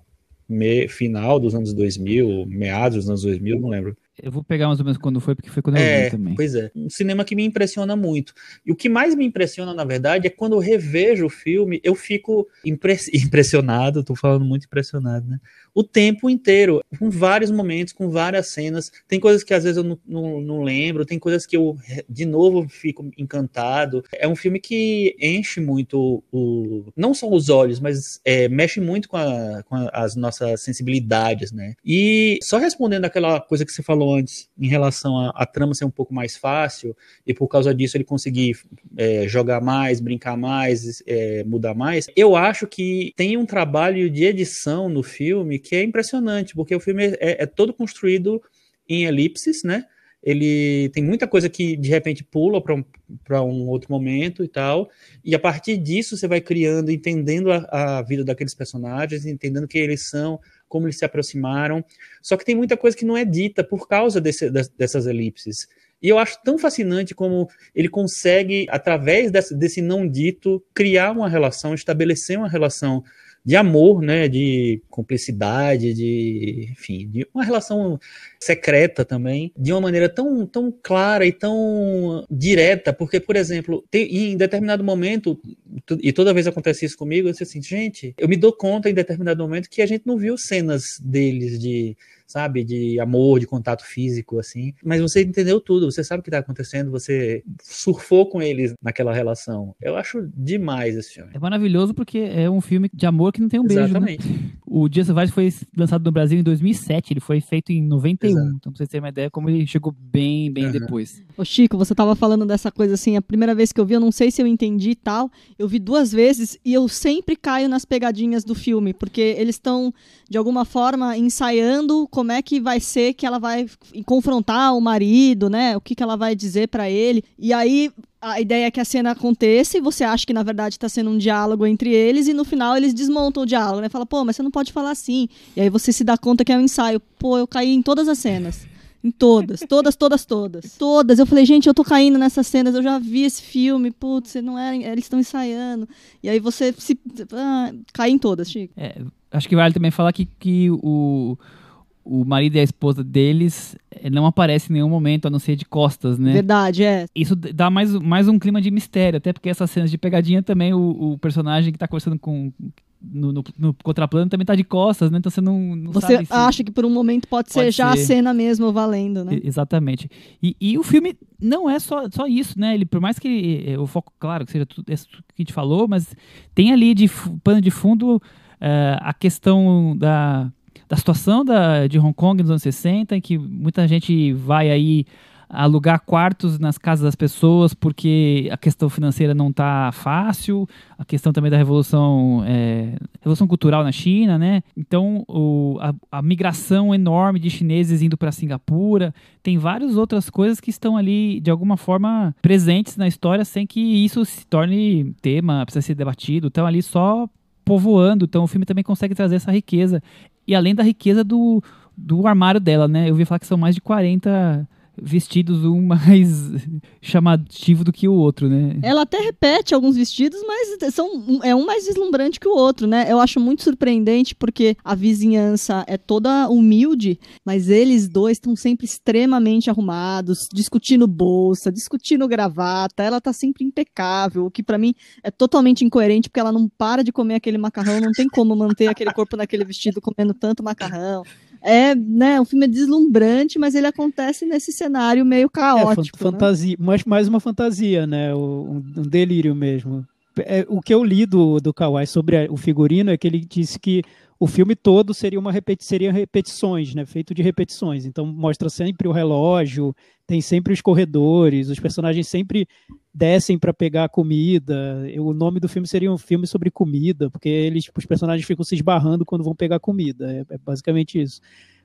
me, final dos anos 2000, meados dos anos 2000, não lembro. Eu vou pegar mais ou menos quando foi, porque foi quando eu é, vi também. Pois é. Um cinema que me impressiona muito. E o que mais me impressiona, na verdade, é quando eu revejo o filme, eu fico impressionado, tô falando muito impressionado, né? O tempo inteiro, com vários momentos, com várias cenas. Tem coisas que às vezes eu não, não, não, lembro, tem coisas que eu, de novo, fico encantado. É um filme que enche muito o. Não só os olhos, mas é, mexe muito com, a, com a, as nossas sensibilidades, né? E só respondendo aquela coisa que você falou antes, em relação à trama ser um pouco mais fácil, e por causa disso ele conseguir é, jogar mais, brincar mais, é, mudar mais, eu acho que tem um trabalho de edição no filme que é impressionante, porque o filme é, é todo construído em elipses, né? Ele tem muita coisa que de repente pula para um, um outro momento e tal, e a partir disso você vai criando, entendendo a, a vida daqueles personagens, entendendo quem eles são, como eles se aproximaram. Só que tem muita coisa que não é dita por causa desse, dessas elipses. E eu acho tão fascinante como ele consegue, através desse, desse não dito, criar uma relação, estabelecer uma relação de amor, né, de cumplicidade, de, enfim, de uma relação secreta também, de uma maneira tão, tão clara e tão direta, porque, por exemplo, tem, em determinado momento, e toda vez acontece isso comigo, eu disse assim, gente, eu me dou conta em determinado momento que a gente não viu cenas deles de sabe? De amor, de contato físico, assim. Mas você entendeu tudo, você sabe o que tá acontecendo, você surfou com eles naquela relação. Eu acho demais esse filme. É maravilhoso porque é um filme de amor que não tem um beijo? Exatamente. Né? O Dia Selvagem foi lançado no Brasil em 2007, ele foi feito em 91. Exato. Então, pra vocês terem uma ideia, como ele chegou bem, bem uhum. depois. Ô Chico, você tava falando dessa coisa assim, a primeira vez que eu vi, eu não sei se eu entendi e tal, eu vi duas vezes e eu sempre caio nas pegadinhas do filme, porque eles estão, de alguma forma, ensaiando como é que vai ser que ela vai confrontar o marido, né? O que, que ela vai dizer para ele. E aí a ideia é que a cena aconteça e você acha que na verdade está sendo um diálogo entre eles e no final eles desmontam o diálogo, né? Fala, pô, mas você não pode falar assim. E aí você se dá conta que é um ensaio. Pô, eu caí em todas as cenas. Em todas, todas, todas, todas. Todas. Eu falei, gente, eu tô caindo nessas cenas, eu já vi esse filme, putz, não é, eles estão ensaiando. E aí você se. Ah, cai em todas, Chico. É, acho que vale também falar que, que o o marido e a esposa deles eh, não aparecem em nenhum momento, a não ser de costas, né? Verdade, é. Isso dá mais, mais um clima de mistério, até porque essas cenas de pegadinha também, o, o personagem que tá conversando com. No, no, no, contraplano também tá de costas, né? Então você não, não Você sabe se... acha que por um momento pode, pode ser já ser. a cena mesmo valendo, né? exatamente. E, e, o filme não é só, só isso, né? Ele, por mais que eh, o foco, claro, que seja tudo isso que a gente falou, mas tem ali de pano de fundo uh, a questão da da situação da, de Hong Kong nos anos 60, em que muita gente vai aí alugar quartos nas casas das pessoas porque a questão financeira não está fácil, a questão também da revolução, é, revolução cultural na China, né? Então o, a, a migração enorme de chineses indo para Singapura, tem várias outras coisas que estão ali de alguma forma presentes na história sem que isso se torne tema, precisa ser debatido, estão ali só povoando, então o filme também consegue trazer essa riqueza e além da riqueza do, do armário dela, né? Eu ouvi falar que são mais de 40 vestidos um mais chamativo do que o outro, né? Ela até repete alguns vestidos, mas são, é um mais deslumbrante que o outro, né? Eu acho muito surpreendente porque a vizinhança é toda humilde, mas eles dois estão sempre extremamente arrumados, discutindo bolsa, discutindo gravata. Ela tá sempre impecável, o que para mim é totalmente incoerente porque ela não para de comer aquele macarrão, não tem como manter aquele corpo naquele vestido comendo tanto macarrão é, né, o filme é deslumbrante, mas ele acontece nesse cenário meio caótico. É, fantasia, né? mas mais uma fantasia, né, um, um delírio mesmo. É, o que eu li do, do Kawai sobre o figurino é que ele disse que o filme todo seria uma repeti seria repetições, né? Feito de repetições. Então mostra sempre o relógio, tem sempre os corredores, os personagens sempre descem para pegar comida. O nome do filme seria um filme sobre comida, porque eles, os personagens ficam se esbarrando quando vão pegar comida. É, é basicamente isso.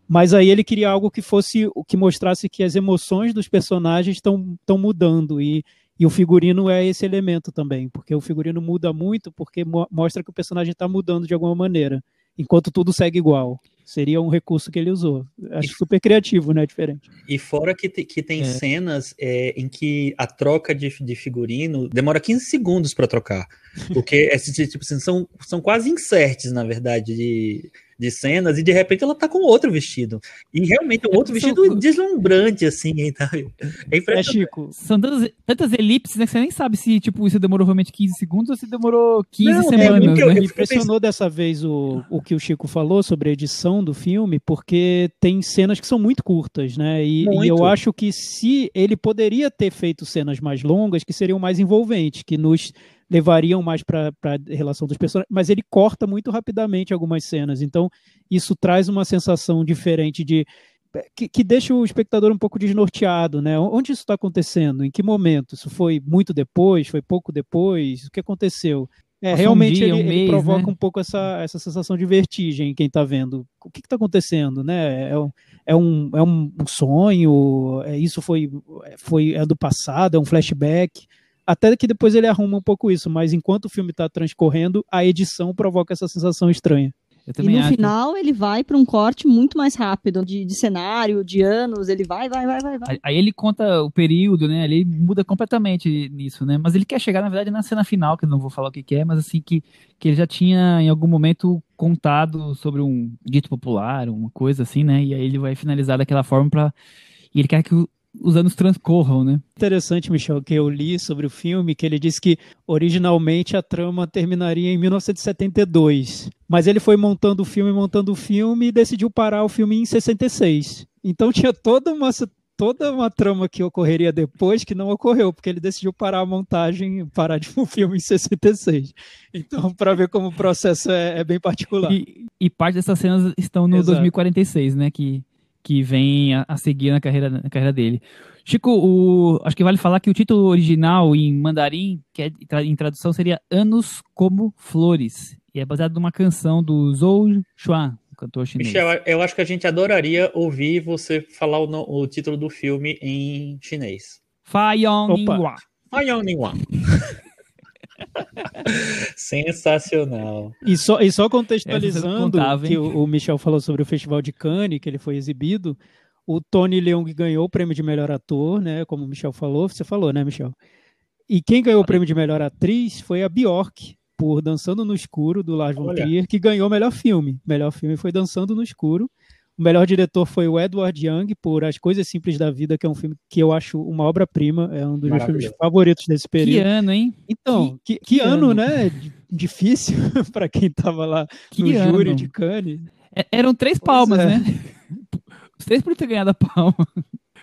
Mas aí ele queria algo que fosse o que mostrasse que as emoções dos personagens estão mudando e e o figurino é esse elemento também, porque o figurino muda muito, porque mo mostra que o personagem está mudando de alguma maneira enquanto tudo segue igual. Seria um recurso que ele usou. Acho super criativo, né? Diferente. E fora que, te, que tem é. cenas é, em que a troca de, de figurino demora 15 segundos para trocar. Porque tipo assim, são, são quase inserts, na verdade, de, de cenas, e de repente ela tá com outro vestido. E realmente um outro vestido são... deslumbrante, assim. Então, é impressionante. É, Chico. São tantas, tantas elipses, né? Que você nem sabe se tipo, isso demorou realmente 15 segundos ou se demorou 15 Não, semanas. É, né? Me impressionou dessa vez o, o que o Chico falou sobre a edição do filme, porque tem cenas que são muito curtas, né? E, e eu acho que se ele poderia ter feito cenas mais longas, que seriam mais envolventes, que nos levariam mais para a relação dos personagens, mas ele corta muito rapidamente algumas cenas. Então, isso traz uma sensação diferente de. Que, que deixa o espectador um pouco desnorteado, né? Onde isso está acontecendo? Em que momento? Isso foi muito depois? Foi pouco depois? O que aconteceu? É, realmente um dia, ele, um mês, ele, provoca né? um pouco essa, essa sensação de vertigem em quem está vendo. O que está acontecendo, né? É, um, é, um, é um sonho? É, isso foi, foi é do passado? É um flashback? Até que depois ele arruma um pouco isso, mas enquanto o filme está transcorrendo, a edição provoca essa sensação estranha. e no acho. final ele vai para um corte muito mais rápido de, de, cenário, de anos, ele vai, vai, vai, vai, vai. Aí ele conta o período, né? Ele muda completamente nisso, né? Mas ele quer chegar, na verdade, na cena final, que eu não vou falar o que, que é, mas assim, que, que ele já tinha em algum momento contado sobre um dito popular, uma coisa assim, né? E aí ele vai finalizar daquela forma para e ele quer que os anos transcorram, né? Interessante, Michel, que eu li sobre o filme, que ele disse que originalmente a trama terminaria em 1972, mas ele foi montando o filme, montando o filme e decidiu parar o filme em 66. Então tinha toda uma toda uma trama que ocorreria depois que não ocorreu, porque ele decidiu parar a montagem, parar de um filme em 66. Então, para ver como o processo é, é bem particular. E, e, parte dessas cenas estão no Exato. 2046, né? Que que vem a, a, seguir na carreira, na carreira dele. Chico, o, acho que vale falar que o título original em mandarim, que é, em tradução seria Anos como Flores, e é baseado numa canção do Zhou Xuan, cantor chinês. Michel, eu acho que a gente adoraria ouvir você falar o, o título do filme em chinês. Fa Yong Ningwa. Fa Yong Ningwa. Sensacional. E só, e só contextualizando que o, o, Michel falou sobre o Festival de Cannes, que ele foi exibido, o Tony Leung ganhou o prêmio de melhor ator, né? Como o Michel falou, você falou, né, Michel? E quem ganhou o prêmio de melhor atriz foi a Bjork, por Dançando no Escuro, do Lars von Trier, que ganhou o melhor filme. O melhor filme foi Dançando no Escuro. O melhor diretor foi o Edward Young, por As Coisas Simples da Vida, que é um filme que eu acho uma obra-prima, é um dos meus filmes favoritos desse período. Que ano, hein? Então, que, que, que, que ano, ano, né? Difícil para quem estava lá no ano. júri de Cannes. É, eram três palmas, é. né? Os três poderiam ter ganhado a palma.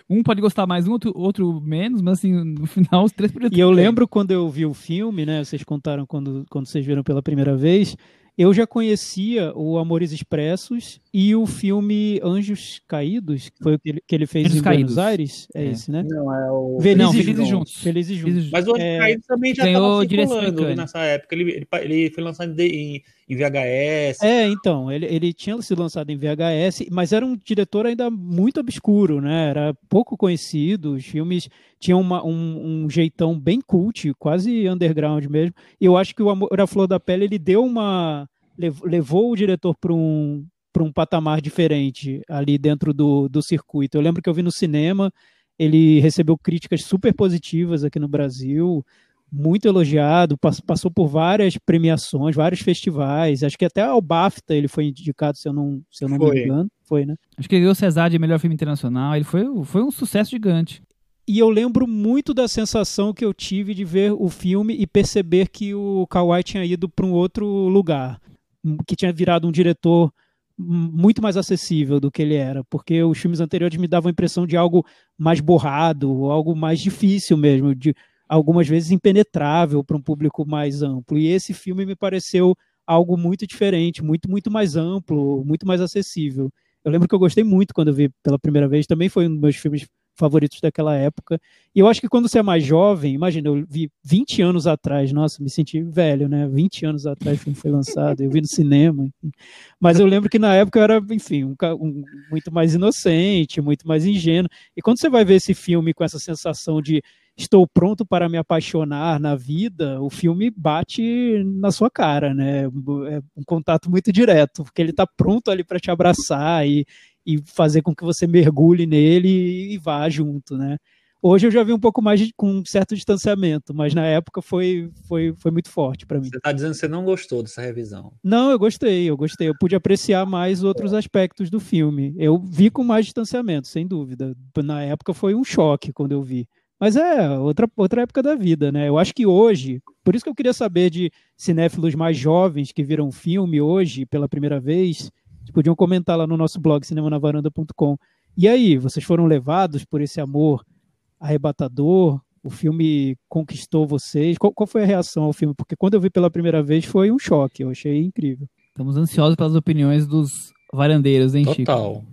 Um pode gostar mais, um outro, outro menos, mas assim, no final os três poderiam ter E eu lembro quando eu vi o filme, né? Vocês contaram quando, quando vocês viram pela primeira vez eu já conhecia o Amores Expressos e o filme Anjos Caídos, que foi o que ele, que ele fez Anjos em Caídos. Buenos Aires. É, É. esse, né? Não, é o. Felizes Não, Felizes Juntos. Juntos. Felizes Juntos. Mas o Anjo É, Caído também já estava circulando Cannes. nessa época. Ele, ele, ele foi lançado em, em VHS. É, então, ele, ele tinha sido lançado em VHS, mas era um diretor ainda muito obscuro, né? Era pouco conhecido, os filmes tinham uma- um, um jeitão bem cult, quase underground mesmo. E eu acho que o Amor à Flor da Pele, ele deu uma... lev- levou o diretor para um, para um patamar diferente ali dentro do, do circuito. Eu lembro que eu vi no cinema, ele recebeu críticas super positivas aqui no Brasil, muito elogiado, pass- passou por várias premiações, vários festivais, acho que até ao BAFTA ele foi indicado, se eu não, se eu não Foi. me engano, foi, né? Acho que ele ganhou o César de melhor filme internacional. Ele foi, foi um sucesso gigante. E eu lembro muito da sensação que eu tive de ver o filme e perceber que o Kawai tinha ido para um outro lugar, um- que tinha virado um diretor hum, muito mais acessível do que ele era, porque os filmes anteriores me davam a impressão de algo mais borrado, algo mais difícil mesmo, de algumas vezes impenetrável para um público mais amplo. E esse filme me pareceu algo muito diferente, muito muito mais amplo, muito mais acessível. Eu lembro que eu gostei muito quando eu vi pela primeira vez, também foi um dos meus filmes favoritos daquela época. E eu acho que quando você é mais jovem, imagina, eu vi 20 anos atrás, nossa, me senti velho, né? 20 anos atrás o filme foi lançado, eu vi no cinema. Mas eu lembro que na época eu era, enfim, um, um- muito mais inocente, muito mais ingênuo. E quando você vai ver esse filme com essa sensação de estou pronto para me apaixonar na vida, o filme bate na sua cara, né? É um contato muito direto, porque ele está pronto ali para te abraçar e, e fazer com que você mergulhe nele e, vá junto, né? Hoje eu já vi um pouco mais de, com um certo distanciamento, mas na época foi, foi, foi muito forte para mim. Você tá dizendo que você não gostou dessa revisão. Não, eu gostei, eu gostei. Eu pude apreciar mais outros aspectos do filme. Eu vi com mais distanciamento, sem dúvida. Na época foi um choque quando eu vi. Mas é outra, outra época da vida, né? Eu acho que hoje, por isso que eu queria saber de cinéfilos mais jovens que viram o filme hoje pela primeira vez, vocês podiam comentar lá no nosso blog cinemanavaranda.com. E aí, vocês foram levados por esse amor arrebatador? O filme conquistou vocês? Qual, qual foi a reação ao filme? Porque quando eu vi pela primeira vez foi um choque, eu achei incrível. Estamos ansiosos pelas opiniões dos varandeiros, hein, Chico? Total.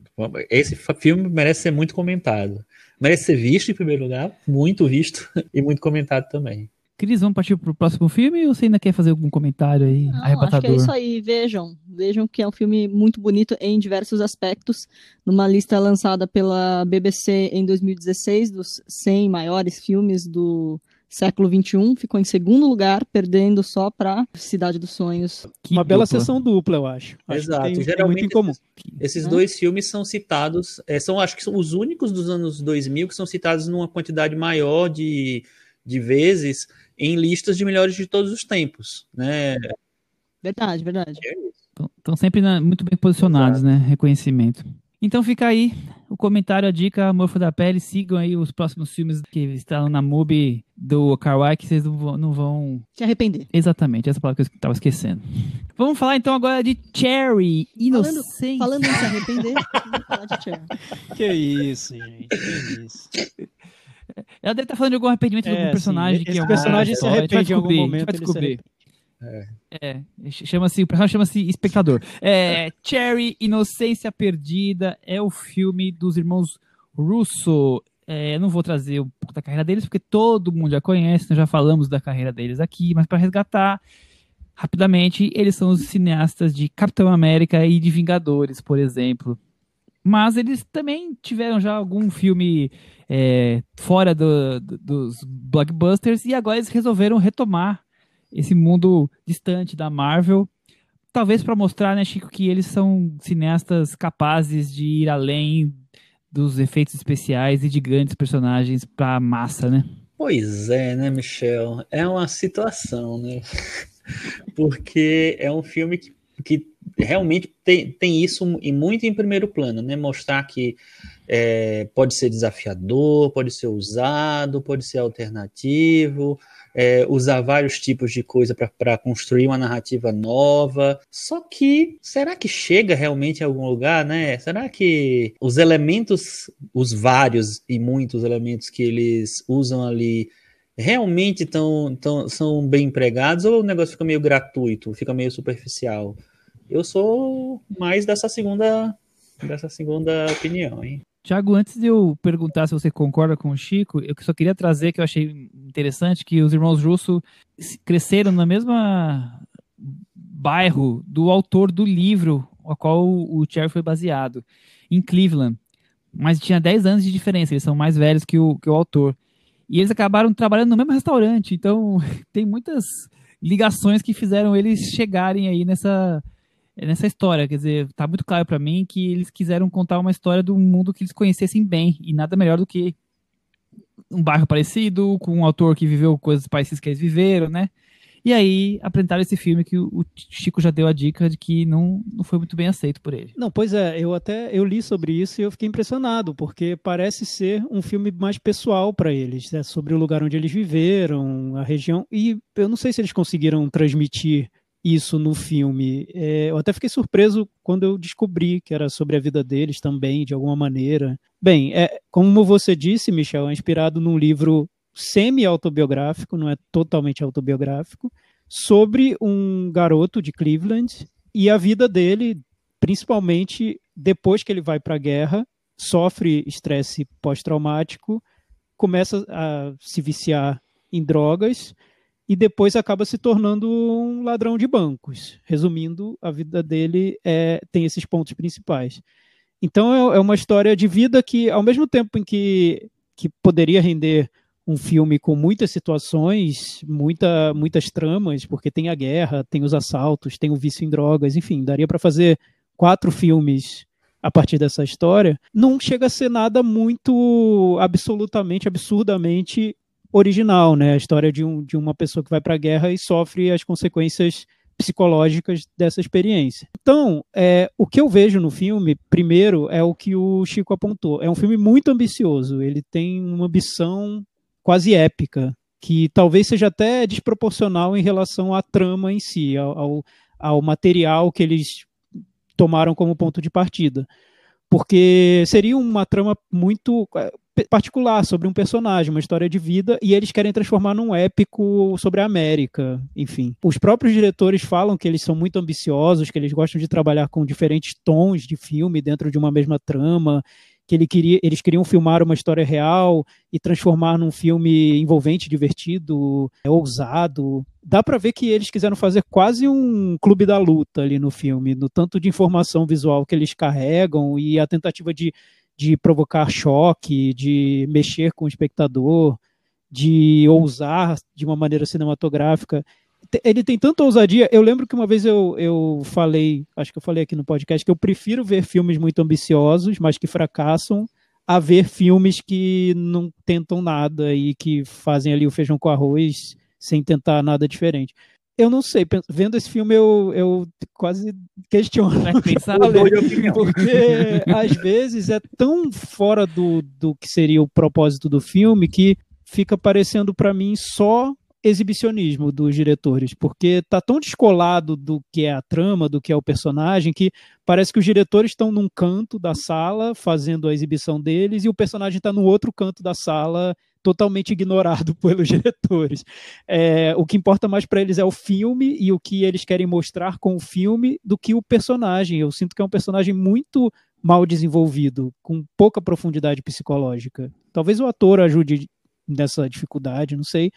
Esse filme merece ser muito comentado. Merece ser visto em primeiro lugar, muito visto e muito comentado também. Cris, vamos partir pro próximo filme ou você ainda quer fazer algum comentário aí? Não, acho que arrebatador. é isso aí, vejam. Vejam que é um filme muito bonito em diversos aspectos. Numa lista lançada pela BBC em 2016, dos 100 maiores filmes do século XXI, ficou em segundo lugar, perdendo só para Cidade dos Sonhos. Que Uma bela dupla. sessão dupla, eu acho. acho Exato. Que tem, Geralmente muito em comum. Esses Né? dois filmes são citados, é, são acho que são os únicos dos anos 2000 que são citados numa quantidade maior de, de vezes em listas de melhores de todos os tempos, né? Verdade, verdade. Estão sempre na- muito bem posicionados, né? Reconhecimento. Então fica aí o comentário, a dica, Morfo da Pele. Sigam aí os próximos filmes que estão na MUBI do Kawai, que vocês não vão, Se arrepender. Exatamente, essa palavra que eu estava esquecendo. Vamos falar então agora de Cherry, Inocência. Falando em se arrepender, vamos falar de Cher. Que isso, gente. Que isso. Ela deve estar falando de algum arrependimento de É, algum sim, personagem. esse que é um personagem se arrepende em algum descobrir, a gente momento, vai descobrir. É, chama-se, o personagem chama-se Espectador. É, Cherry, Inocência Perdida, é o filme dos irmãos Russo. É, eu não vou trazer um pouco da carreira deles, porque todo mundo já conhece, nós já falamos da carreira deles aqui, mas para resgatar rapidamente, eles são os cineastas de Capitão América e de Vingadores, por exemplo. Mas eles também tiveram já algum filme é, fora do- do- dos blockbusters e agora eles resolveram retomar esse mundo distante da Marvel. Talvez para mostrar, né, Chico, que eles são cineastas capazes de ir além dos efeitos especiais e de grandes personagens para massa, né? Pois é, né, Michel? É uma situação, né? Porque é um filme que, que realmente tem, tem isso e muito em primeiro plano, né? Mostrar que é, pode ser desafiador, pode ser usado, pode ser alternativo, é, usar vários tipos de coisa para construir uma narrativa nova. Só que será que chega realmente em algum lugar, né? Será que os elementos, os vários e muitos elementos que eles usam ali realmente tão, tão, são bem empregados ou o negócio fica meio gratuito, fica meio superficial? Eu sou mais dessa segunda, dessa segunda opinião, hein? Tiago, antes de eu perguntar se você concorda com o Chico, eu só queria trazer que eu achei interessante que os irmãos Russo cresceram na mesma bairro do autor do livro ao qual o Cherry foi baseado, em Cleveland. Mas tinha 10 anos de diferença, eles são mais velhos que o, que o autor. E eles acabaram trabalhando no mesmo restaurante, então tem muitas ligações que fizeram eles chegarem aí nessa, nessa história. Quer dizer, tá muito claro para mim que eles quiseram contar uma história do mundo que eles conhecessem bem, e nada melhor do que um bairro parecido, com um autor que viveu coisas parecidas que eles viveram, né? E aí apresentaram esse filme que o Chico já deu a dica de que não, não foi muito bem aceito por ele. Não, pois é, eu até eu li sobre isso e eu fiquei impressionado, porque parece ser um filme mais pessoal para eles, né? sobre o lugar onde eles viveram, a região, e eu não sei se eles conseguiram transmitir isso no filme. É, eu até fiquei surpreso quando eu descobri que era sobre a vida deles também, de alguma maneira. Bem, é, como você disse, Michel, é inspirado num livro semi-autobiográfico, não é totalmente autobiográfico, sobre um garoto de Cleveland e a vida dele, principalmente depois que ele vai para a guerra, sofre estresse pós-traumático, começa a se viciar em drogas e depois acaba se tornando um ladrão de bancos. Resumindo, a vida dele é, tem esses pontos principais. Então é, é uma história de vida que, ao mesmo tempo em que, que poderia render um filme com muitas situações, muita, muitas tramas, porque tem a guerra, tem os assaltos, tem o vício em drogas, enfim, daria para fazer quatro filmes a partir dessa história. Não chega a ser nada muito absolutamente, absurdamente original, né? A história de, um, de uma pessoa que vai para a guerra e sofre as consequências psicológicas dessa experiência. Então, é, o que eu vejo no filme, primeiro, é o que o Chico apontou. É um filme muito ambicioso. Ele tem uma ambição quase épica, que talvez seja até desproporcional em relação à trama em si, ao, ao material que eles tomaram como ponto de partida. Porque seria uma trama muito é, particular sobre um personagem, uma história de vida, e eles querem transformar num épico sobre a América, enfim. Os próprios diretores falam que eles são muito ambiciosos, que eles gostam de trabalhar com diferentes tons de filme dentro de uma mesma trama, que ele queria, eles queriam filmar uma história real e transformar num filme envolvente, divertido, é, ousado. Dá para ver que eles quiseram fazer quase um clube da luta ali no filme, no tanto de informação visual que eles carregam e a tentativa de, de provocar choque, de mexer com o espectador, de ousar de uma maneira cinematográfica ele tem tanta ousadia. Eu lembro que uma vez eu, eu falei, acho que eu falei aqui no podcast, que eu prefiro ver filmes muito ambiciosos, mas que fracassam, a ver filmes que não tentam nada e que fazem ali o feijão com arroz sem tentar nada diferente. Eu não sei, vendo esse filme eu, eu quase questiono. Vai pensar, porque às vezes é tão fora do, do que seria o propósito do filme que fica parecendo para mim só exibicionismo dos diretores, porque tá tão descolado do que é a trama, do que é o personagem, que parece que os diretores estão num canto da sala fazendo a exibição deles e o personagem está no outro canto da sala totalmente ignorado pelos diretores. É, o que importa mais para eles é o filme e o que eles querem mostrar com o filme do que o personagem. Eu sinto que é um personagem muito mal desenvolvido, com pouca profundidade psicológica. Talvez o ator ajude nessa dificuldade, não sei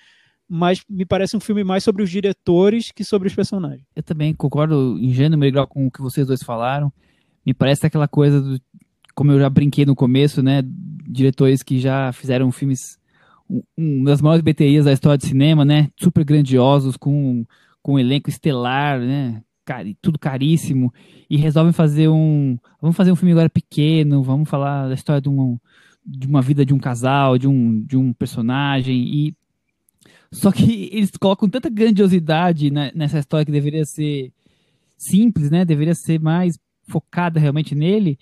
mas me parece um filme mais sobre os diretores que sobre os personagens. Eu também concordo em gênero com o que vocês dois falaram. Me parece aquela coisa do, como eu já brinquei no começo, né, diretores que já fizeram filmes uma das maiores BTIs da história de cinema, né, super grandiosos com com um elenco estelar, né, tudo caríssimo. E resolvem fazer um, vamos fazer um filme agora pequeno, vamos falar da história de um de uma vida de um casal, de um, de um personagem, e só que eles colocam tanta grandiosidade nessa história que deveria ser simples, né? Deveria ser mais focada realmente nele,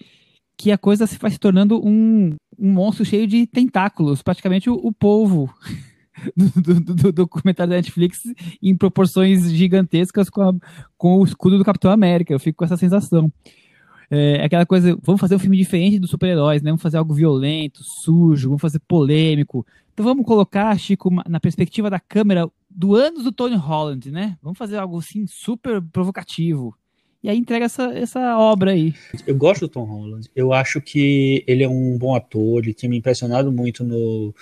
que a coisa se vai se tornando um, um monstro cheio de tentáculos, praticamente o, o povo do, do, do, documentário da Netflix em proporções gigantescas com, a, com o escudo do Capitão América. Eu fico com essa sensação. É aquela coisa, vamos fazer um filme diferente dos super-heróis, né? Vamos fazer algo violento, sujo, vamos fazer polêmico. Então vamos colocar, Chico, na perspectiva da câmera do anos do Tony Holland, né? Vamos fazer algo assim super provocativo. E aí entrega essa, essa obra aí. Eu gosto do Tom Holland. Eu acho que ele é um bom ator. Ele tinha me impressionado muito no,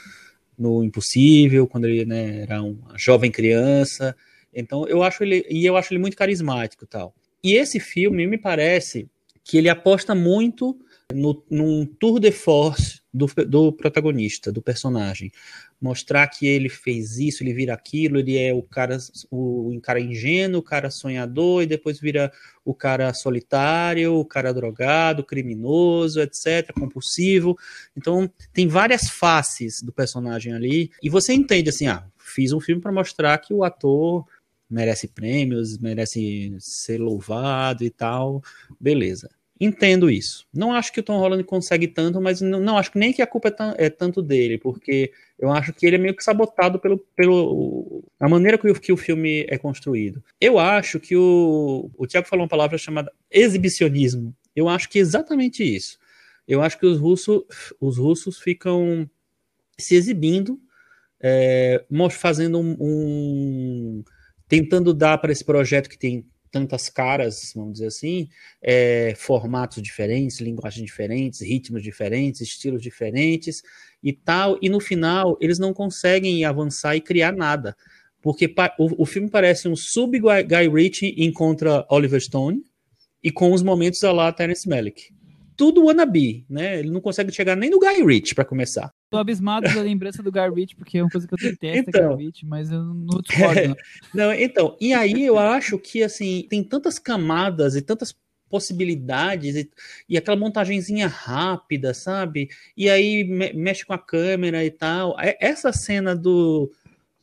no Impossível, quando ele né, era uma jovem criança. Então eu acho ele e eu acho ele muito carismático, tal. E esse filme me parece que ele aposta muito no, num tour de force do, do protagonista, do personagem mostrar que ele fez isso, ele vira aquilo, ele é o cara, o, o cara ingênuo, o cara sonhador, e depois vira o cara solitário, o cara drogado, criminoso, etc., compulsivo. Então, tem várias faces do personagem ali, e você entende assim, ah, fiz um filme para mostrar que o ator merece prêmios, merece ser louvado e tal, beleza. Entendo isso. Não acho que o Tom Holland consegue tanto, mas não, não acho nem que a culpa é, é, tanto dele, porque eu acho que ele é meio que sabotado pelo, pelo a maneira que o, que o filme é construído. Eu acho que o, o Tiago falou uma palavra chamada exibicionismo. Eu acho que é exatamente isso. Eu acho que os, russo, os russos ficam se exibindo, é, fazendo um, um tentando dar para esse projeto que tem tantas caras, vamos dizer assim, é, formatos diferentes, linguagens diferentes, ritmos diferentes, estilos diferentes e tal, e no final eles não conseguem avançar e criar nada, porque o, o filme parece um sub-Guy Ritchie encontra Oliver Stone e com os momentos a lá Terence Malick. Tudo wannabe, né? Ele não consegue chegar nem no Guy Ritchie para começar. Tô abismado da lembrança do Garbage, porque é uma coisa que eu detesto, então, Garbage, mas eu não discordo. Não. não, então, e aí eu acho que, assim, tem tantas camadas e tantas possibilidades e, e aquela montagenzinha rápida, sabe? E aí me, mexe com a câmera e tal. É, essa cena do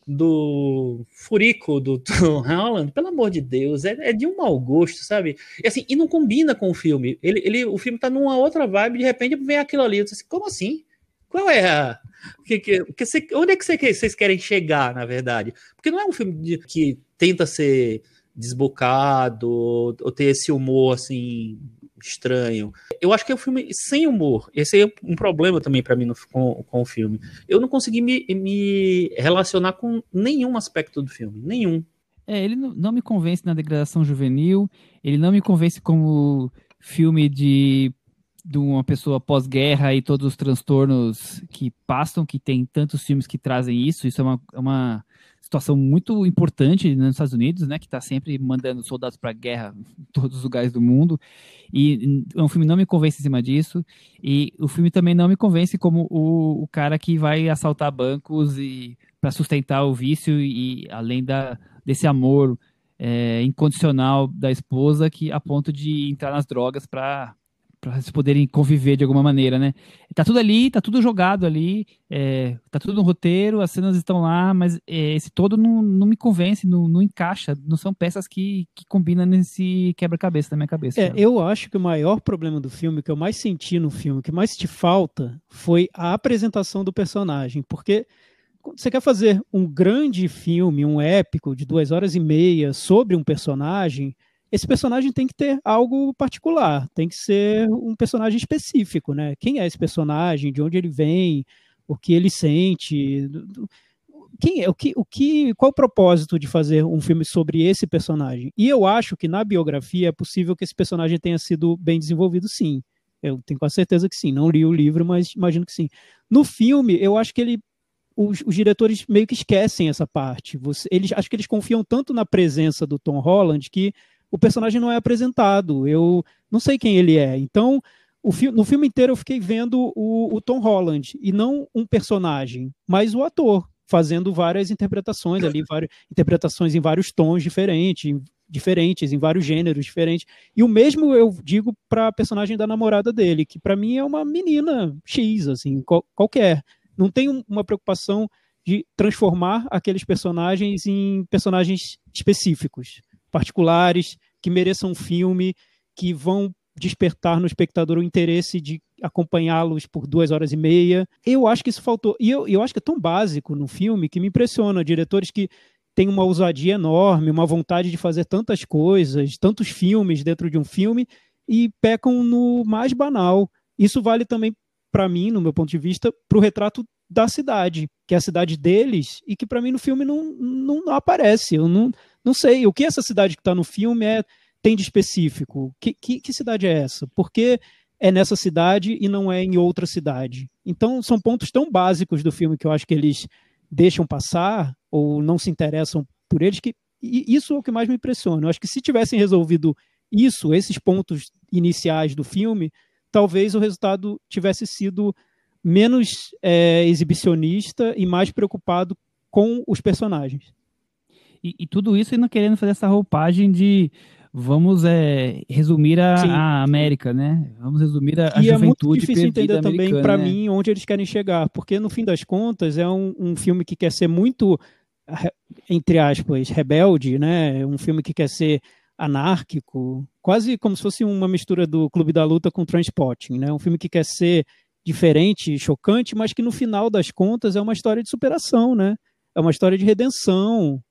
do furico do Tom Holland, pelo amor de Deus, é, é, de um mau gosto, sabe? E assim, e não combina com o filme. Ele, ele, o filme tá numa outra vibe, de repente vem aquilo ali. Eu disse, como assim? Qual é a. Que, que, que você, onde é que você, vocês querem chegar, na verdade? Porque não é um filme de, que tenta ser desbocado ou ter esse humor assim estranho. Eu acho que é um filme sem humor. Esse é um problema também para mim no, com, com o filme. Eu não consegui me, me relacionar com nenhum aspecto do filme, nenhum. É, ele não, me convence na degradação juvenil, ele não me convence como filme de de uma pessoa pós-guerra e todos os transtornos que passam, que tem tantos filmes que trazem isso. Isso é uma, é uma situação muito importante nos Estados Unidos, né, que está sempre mandando soldados para a guerra em todos os lugares do mundo. E o filme não me convence em cima disso. E o filme também não me convence como o, o cara que vai assaltar bancos e para sustentar o vício e além da, desse amor é, incondicional da esposa que a ponto de entrar nas drogas para para eles poderem conviver de alguma maneira, né? Tá tudo ali, tá tudo jogado ali, é, tá tudo no roteiro, as cenas estão lá, mas é, esse todo não, não me convence, não, não encaixa, não são peças que, que combinam nesse quebra-cabeça da minha cabeça. É, eu acho que o maior problema do filme, que eu mais senti no filme, que mais te falta, foi a apresentação do personagem, porque você quer fazer um grande filme, um épico de duas horas e meia sobre um personagem, esse personagem tem que ter algo particular, tem que ser um personagem específico, né? Quem é esse personagem, de onde ele vem, o que ele sente, quem é, o que, o que, qual o propósito de fazer um filme sobre esse personagem? E eu acho que na biografia é possível que esse personagem tenha sido bem desenvolvido, sim. Eu tenho quase certeza que sim. Não li o livro, mas imagino que sim. No filme, eu acho que ele os, os, diretores meio que esquecem essa parte. Você, eles, acho que eles confiam tanto na presença do Tom Holland que o personagem não é apresentado. Eu não sei quem ele é. Então, fi no filme inteiro eu fiquei vendo o, o, Tom Holland e não um personagem, mas o ator fazendo várias interpretações ali, várias interpretações em vários tons diferentes, diferentes, em vários gêneros diferentes. E o mesmo eu digo para a personagem da namorada dele, que para mim é uma menina X, assim, qual, qualquer. Não tem uma preocupação de transformar aqueles personagens em personagens específicos particulares, que mereçam um filme, que vão despertar no espectador o interesse de acompanhá-los por duas horas e meia. Eu acho que isso faltou. E eu, eu acho que é tão básico no filme que me impressiona. Diretores que têm uma ousadia enorme, uma vontade de fazer tantas coisas, tantos filmes dentro de um filme, e pecam no mais banal. Isso vale também para mim, no meu ponto de vista, para o retrato da cidade, que é a cidade deles e que para mim no filme não, não, não, aparece. Eu não, não sei o que essa cidade que está no filme é tem de específico. Que, que, que cidade é essa? Por que é nessa cidade e não é em outra cidade? Então são pontos tão básicos do filme que eu acho que eles deixam passar ou não se interessam por eles que isso é o que mais me impressiona. Eu acho que se tivessem resolvido isso, esses pontos iniciais do filme, talvez o resultado tivesse sido menos é, exibicionista e mais preocupado com os personagens. E, e, tudo isso ainda querendo fazer essa roupagem de vamos é, resumir a, a, América, né? Vamos resumir a, a e juventude é muito difícil entender também para né? mim onde eles querem chegar, porque no fim das contas é um, um filme que quer ser muito entre aspas rebelde, né? Um filme que quer ser anárquico, quase como se fosse uma mistura do Clube da Luta com Transporting, né? Um filme que quer ser diferente, chocante, mas que no final das contas é uma história de superação, né? É uma história de redenção.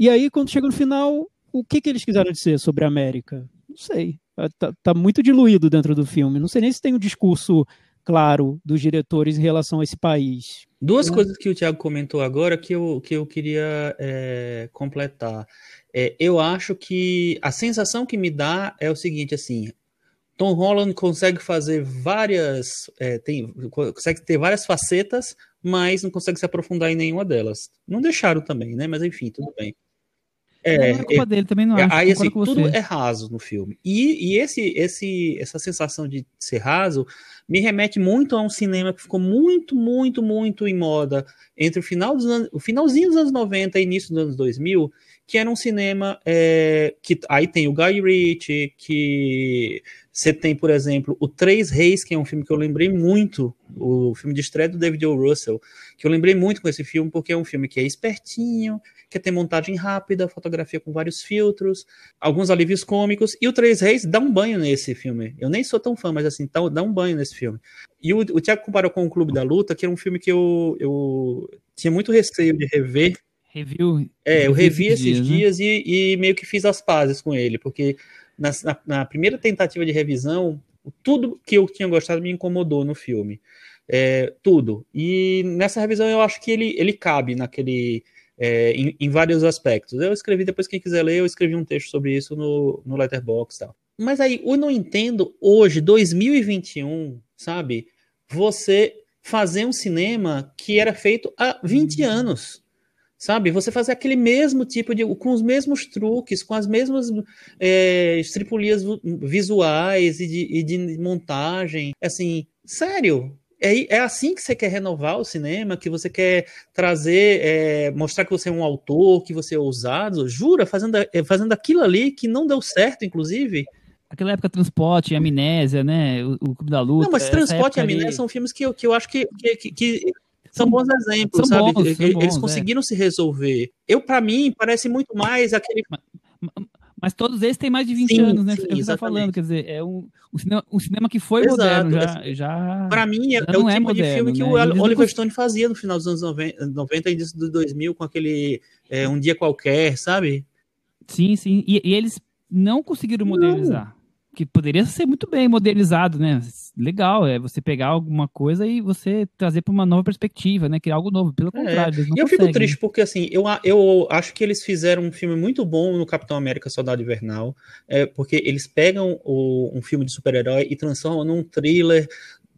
E aí, quando chega no final, o que, que eles quiseram dizer sobre a América? Não sei. Tá, tá muito diluído dentro do filme. Não sei nem se tem um discurso claro dos diretores em relação a esse país. Duas coisas que o Thiago comentou agora que eu, que eu queria é, completar. É, eu acho que a sensação que me dá é o seguinte, assim, Tom Holland consegue fazer várias, é, tem, consegue ter várias facetas, mas não consegue se aprofundar em nenhuma delas. Não deixaram também, né? Mas enfim, tudo bem. É, não é culpa é, dele, também não acho. Aí, assim, tudo é raso no filme. E, e esse, esse, essa sensação de ser raso me remete muito a um cinema que ficou muito, muito, muito em moda entre o, final dos anos, o finalzinho dos anos 90 e início dos anos 2000, que era um cinema é, que aí tem o Guy Ritchie, que você tem, por exemplo, o Três Reis, que é um filme que eu lembrei muito, o filme de estreia do David O. Russell, que eu lembrei muito com esse filme, porque é um filme que é espertinho, que tem montagem rápida, fotografia com vários filtros, alguns alívios cômicos, e o Três Reis dá um banho nesse filme. Eu nem sou tão fã, mas assim, tá, dá um banho nesse filme. E o, o Tiago comparou com o Clube da Luta, que era um filme que eu, eu tinha muito receio de rever, Review. É, eu revi esses dias, dias né? e, e, meio que fiz as pazes com ele, porque na, na, primeira tentativa de revisão, tudo que eu tinha gostado me incomodou no filme. É, tudo. E nessa revisão eu acho que ele, ele cabe naquele. É, em, em, vários aspectos. Eu escrevi, depois quem quiser ler, eu escrevi um texto sobre isso no, no Letterboxd tal. Mas aí, eu não entendo hoje, 2021, sabe? Você fazer um cinema que era feito há 20 uhum. anos sabe? Você fazer aquele mesmo tipo de. com os mesmos truques, com as mesmas é, estripulias visuais e de, e de montagem. Assim, sério, é, é, assim que você quer renovar o cinema, que você quer trazer, é, mostrar que você é um autor, que você é ousado, jura, fazendo, é, fazendo aquilo ali que não deu certo, inclusive. Aquela época Transporte, Amnésia, né? O, o Clube da Luta. Não, mas Transporte e Amnésia ali... são filmes que, que eu acho que, que, que são bons exemplos, são sabe? Bons, eles, bons, é. conseguiram é. se resolver. Eu, para mim, parece muito mais aquele. Mas, mas, todos esses têm mais de 20 sim, anos, né? Sim, é você tá falando, quer dizer, é um, um, cinema, um cinema que foi Exato, moderno já. já para mim, é, é o é tipo moderno, de filme que né? o Oliver Stone fazia no final dos anos 90, 90 e início dos 2000, com aquele é, Um Dia Qualquer, sabe? Sim, sim. E, e eles não conseguiram modernizar. Não que poderia ser muito bem modernizado, né? Legal, é você pegar alguma coisa e você trazer para uma nova perspectiva, né? Criar algo novo. Pelo é, contrário, E eu fico triste porque, assim, eu, eu acho que eles fizeram um filme muito bom no Capitão América Soldado Invernal, é, porque eles pegam o, um filme de super-herói e transformam num thriller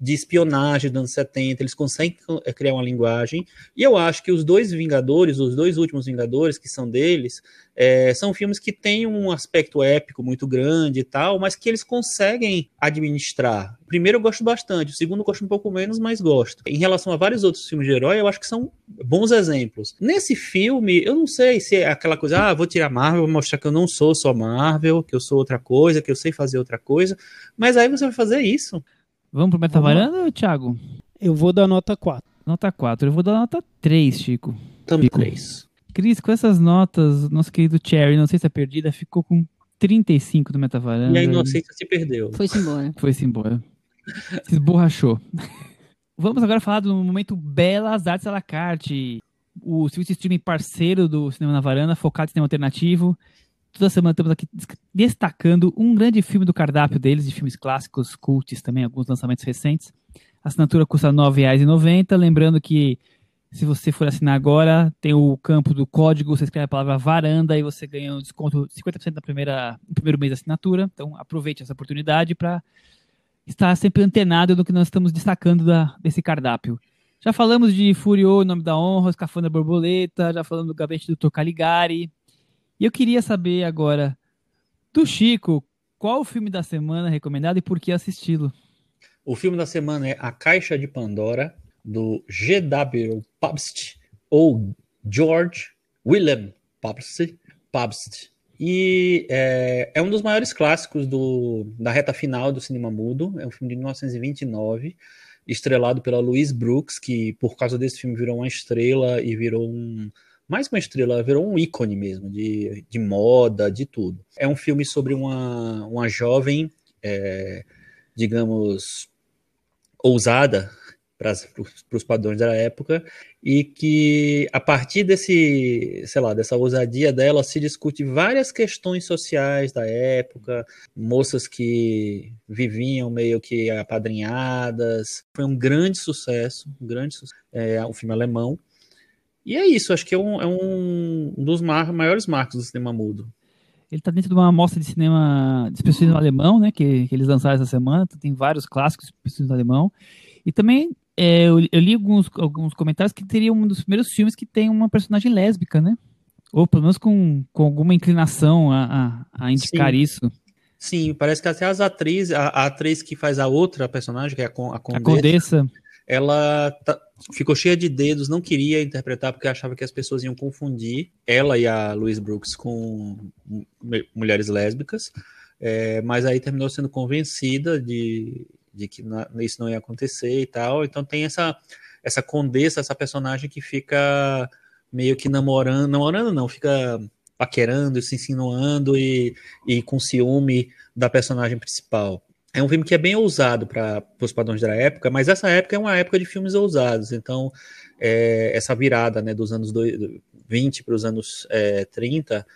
de espionagem dos anos 70, eles conseguem é, criar uma linguagem, e eu acho que os dois Vingadores, os dois últimos Vingadores, que são deles, é, são filmes que têm um aspecto épico muito grande e tal, mas que eles conseguem administrar. O primeiro eu gosto bastante, o segundo eu gosto um pouco menos, mas gosto. Em relação a vários outros filmes de herói, eu acho que são bons exemplos. Nesse filme, eu não sei se é aquela coisa, ah, vou tirar Marvel, vou mostrar que eu não sou só Marvel, que eu sou outra coisa, que eu sei fazer outra coisa, mas aí você vai fazer isso. Vamos pro Metavaranda, Thiago? Eu vou dar nota 4. Nota 4. Eu vou dar nota 3, Chico. Também 3. Cris, com essas notas, nosso querido Cherry, não sei se é perdida, ficou com 35 do Metavaranda. E a inocência se perdeu. Foi-se embora. Foi-se embora. se esborrachou. Vamos agora falar do momento Belas Artes à la carte. O serviço streaming parceiro do Cinema na Varanda, focado em cinema alternativo. Toda semana estamos aqui destacando um grande filme do cardápio deles, de filmes clássicos, cults também, alguns lançamentos recentes. A assinatura custa R$ 9,90. Lembrando que se você for assinar agora, tem o campo do código, você escreve a palavra varanda e você ganha um desconto de 50% na primeira, no primeiro mês da assinatura. Então aproveite essa oportunidade para estar sempre antenado no que nós estamos destacando da, desse cardápio. Já falamos de Furiô, Nome da Honra, Escafandra Borboleta, já falamos do Gabinete do Dr. Caligari. E eu queria saber agora, do Chico, qual o filme da semana recomendado e por que assisti-lo? O filme da semana é A Caixa de Pandora, do G.W. Pabst, ou George William Pabst. Pabst. E é, é, um dos maiores clássicos do, da reta final do cinema mudo. É um filme de 1929, estrelado pela Louise Brooks, que por causa desse filme virou uma estrela e virou um. Mais que uma estrela, virou um ícone mesmo, de, de moda, de tudo. É um filme sobre uma, uma jovem, é, digamos, ousada para os padrões da época e que a partir desse, sei lá, dessa ousadia dela se discute várias questões sociais da época, moças que viviam meio que apadrinhadas. Foi um grande sucesso, um grande sucesso. É um filme alemão. E é isso, acho que é um, é um dos mar, maiores marcos do cinema mudo. Ele está dentro de uma amostra de cinema de especialismo alemão, né, que, que eles lançaram essa semana. Tem vários clássicos de especialismo alemão. E também é, eu, eu, li alguns, alguns comentários que teria um dos primeiros filmes que tem uma personagem lésbica, né? Ou pelo menos com, com alguma inclinação a, a, a indicar Sim. isso. Sim, parece que até as atrizes, a, a, atriz que faz a outra personagem, que é a, a Condessa, a Condessa. Ela tá, ficou cheia de dedos, não queria interpretar porque achava que as pessoas iam confundir ela e a Louise Brooks com mulheres lésbicas, é, mas aí terminou sendo convencida de, de que isso não ia acontecer e tal. Então tem essa essa condessa, essa personagem que fica meio que namorando, namorando não, fica paquerando, se insinuando e, e com ciúme da personagem principal. É um filme que é bem ousado para os padrões da época, mas essa época é uma época de filmes ousados. Então, é, essa virada né, dos anos 20 para os anos é, 30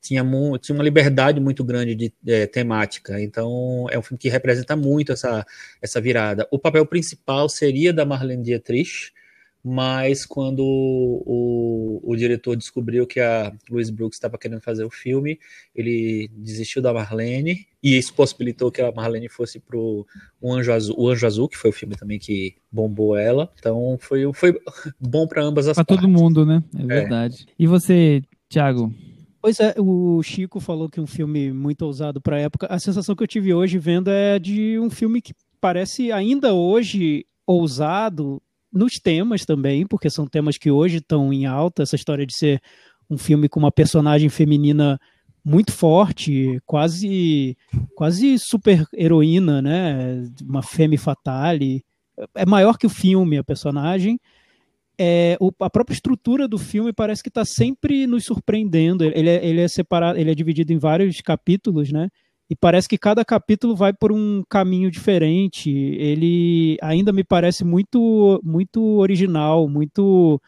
tinha, tinha uma liberdade muito grande de é, temática. Então, é um filme que representa muito essa, essa virada. O papel principal seria da Marlene Dietrich, mas quando o, o, o diretor descobriu que a Louise Brooks estava querendo fazer o filme, ele desistiu da Marlene e isso possibilitou que a Marlene fosse para o Anjo Azul, o Anjo Azul, que foi o filme também que bombou ela. Então foi, foi bom para ambas as pra partes. Para todo mundo, né? É verdade. É. E você, Thiago? Pois é, o Chico falou que um filme muito ousado para a época. A sensação que eu tive hoje vendo é de um filme que parece ainda hoje ousado nos temas também, porque são temas que hoje estão em alta. Essa história de ser um filme com uma personagem feminina muito forte, quase quase super heroína, né? Uma femme fatale. É maior que o filme a personagem é, o, a própria estrutura do filme parece que está sempre nos surpreendendo. Ele é, ele é separado, ele é dividido em vários capítulos, né? E parece que cada capítulo vai por um caminho diferente. Ele ainda me parece muito, muito original, muito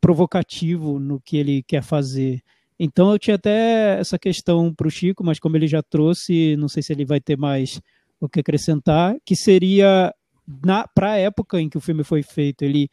provocativo no que ele quer fazer. Então eu tinha até essa questão para o Chico, mas como ele já trouxe, não sei se ele vai ter mais o que acrescentar, que seria para a época em que o filme foi feito, ele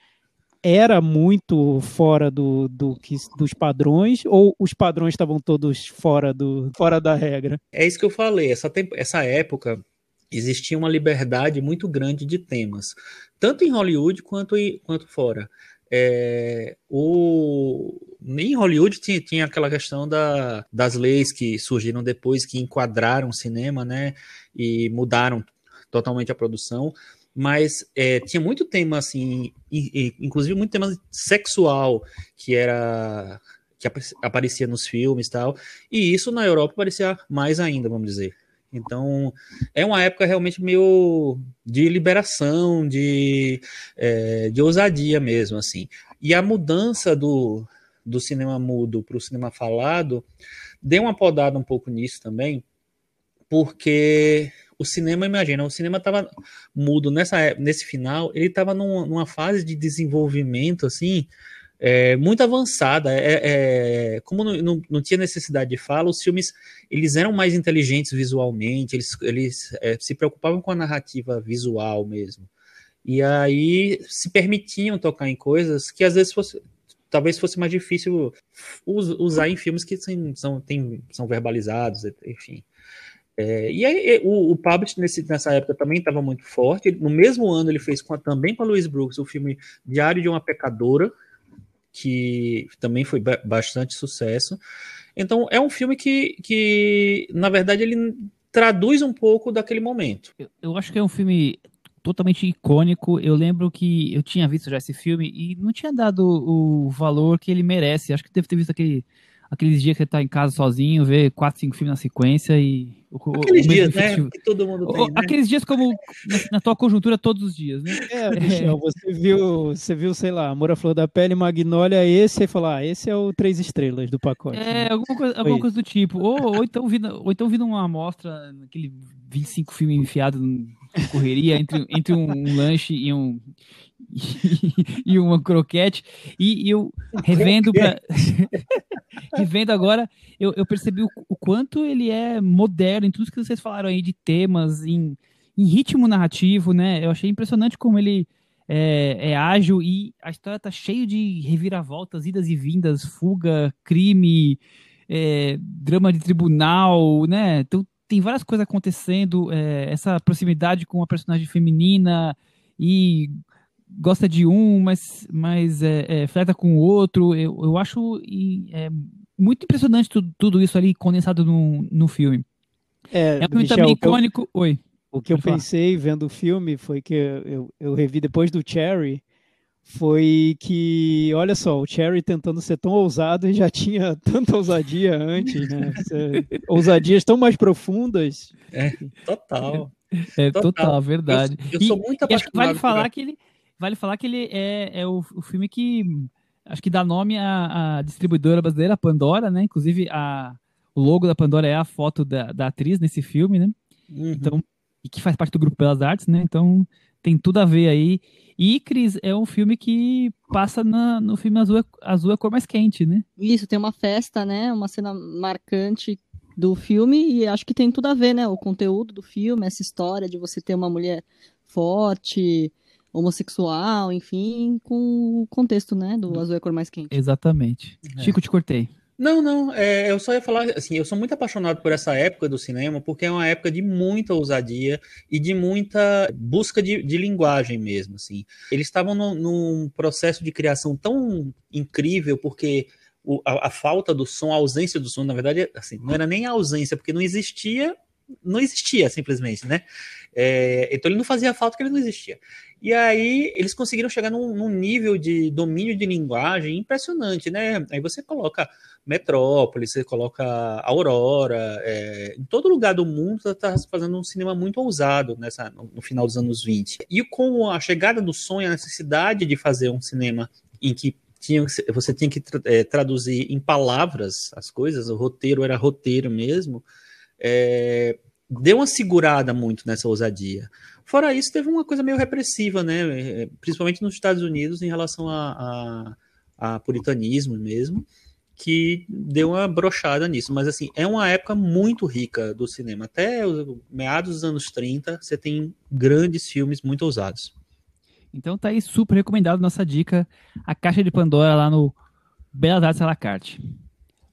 era muito fora do, do que, dos padrões ou os padrões estavam todos fora, do, fora da regra? É isso que eu falei. Essa, essa época existia uma liberdade muito grande de temas, tanto em Hollywood quanto, quanto fora. É, o, em Hollywood tinha, tinha aquela questão da, das leis que surgiram depois, que enquadraram o cinema, né, e mudaram totalmente a produção mas é, tinha muito tema assim, inclusive muito tema sexual que era que aparecia nos filmes e tal, e isso na Europa aparecia mais ainda, vamos dizer. Então é uma época realmente meio de liberação, de, é, de ousadia mesmo, assim. E a mudança do, do cinema mudo para o cinema falado deu uma podada um pouco nisso também, porque o cinema, imagina, o cinema estava mudo nessa nesse final, ele estava numa, numa, fase de desenvolvimento assim é, muito avançada. É, é como não, não, não, tinha necessidade de fala, os filmes eles eram mais inteligentes visualmente, eles, eles é, se preocupavam com a narrativa visual mesmo. E aí se permitiam tocar em coisas que às vezes fosse, talvez fosse mais difícil usar em filmes que são, tem, são verbalizados, enfim. É, e aí, o, o Publish nesse, nessa época também estava muito forte. No mesmo ano, ele fez com a, também com a Louise Brooks o filme Diário de uma Pecadora, que também foi bastante sucesso. Então, é um filme que, que, na verdade, ele traduz um pouco daquele momento. Eu, eu acho que é um filme totalmente icônico. Eu lembro que eu tinha visto já esse filme e não tinha dado o valor que ele merece. Acho que deve ter visto aquele, aqueles dias que ele tá em casa sozinho, ver quatro, cinco filmes na sequência e. Aqueles o dias, né? Que todo mundo tem. Né? Aqueles dias como na, na, tua conjuntura todos os dias, né? É, Michel, você viu, você viu, sei lá, Amor à Flor da Pele, Magnólia, esse, e falar, ah, esse é o três estrelas do pacote. É, né? alguma, coisa, alguma coisa do tipo. Ou, ou, então vindo, ou então uma amostra, aquele 25 filmes enfiado correria entre, entre um lanche e um e uma croquete. E, eu revendo para revendo agora eu, eu percebi o, o, quanto ele é moderno em tudo que vocês falaram aí de temas em, em ritmo narrativo né? Eu achei impressionante como ele é, é, ágil e a história tá cheia de reviravoltas idas e vindas fuga crime é, drama de tribunal né? Então tem várias coisas acontecendo, é, essa proximidade com a personagem feminina e gosta de um, mas, mas é, é, fleta com o outro. Eu, eu acho é, muito impressionante tudo, tudo, isso ali condensado no, no filme. É, é um filme Michel, também icônico. Eu, Oi. O que eu falar. pensei vendo o filme foi que eu, eu revi depois do Cherry foi que, olha só, o Cherry tentando ser tão ousado e já tinha tanta ousadia antes, né? Ousadias tão mais profundas. É, total. É, total, total verdade. Eu, eu sou muito apaixonado. vale falar que ele, vale falar que ele é, é o, o filme que acho que dá nome à, à, distribuidora brasileira, a Pandora, né? Inclusive a, o logo da Pandora é a foto da, da atriz nesse filme, né? Uhum. Então, e que faz parte do grupo Pelas Artes, né? Então tem tudo a ver aí. E Cris é um filme que passa na, no filme Azul é, Azul é a cor mais quente, né? Isso, tem uma festa, né? Uma cena marcante do filme e acho que tem tudo a ver, né? O conteúdo do filme, essa história de você ter uma mulher forte, homossexual, enfim, com o contexto, né? Do Azul é a cor mais quente. Exatamente. É. Chico, te cortei. Não, não, é, eu só ia falar assim, eu sou muito apaixonado por essa época do cinema, porque é uma época de muita ousadia e de muita busca de, de linguagem mesmo, assim. Eles estavam no, num processo de criação tão incrível, porque o, a, a, falta do som, a ausência do som, na verdade, assim, não era nem a ausência, porque não existia, não existia simplesmente, né? É, então ele não fazia falta porque ele não existia. E aí eles conseguiram chegar num, num, nível de domínio de linguagem impressionante, né? Aí você coloca Metrópolis, você coloca Aurora, é, em todo lugar do mundo está tá fazendo um cinema muito ousado nessa, no final dos anos 20. E com a chegada do sonho, a necessidade de fazer um cinema em que tinha, você tinha que é, traduzir em palavras as coisas, o roteiro era roteiro mesmo, é, deu uma segurada muito nessa ousadia. Fora isso, teve uma coisa meio repressiva, né? Principalmente nos Estados Unidos, em relação a, a, a puritanismo mesmo, que deu uma brochada nisso. Mas, assim, é uma época muito rica do cinema. Até os meados dos anos 30, você tem grandes filmes muito ousados. Então tá aí super recomendado nossa dica, a Caixa de Pandora lá no Belas Artes à la carte.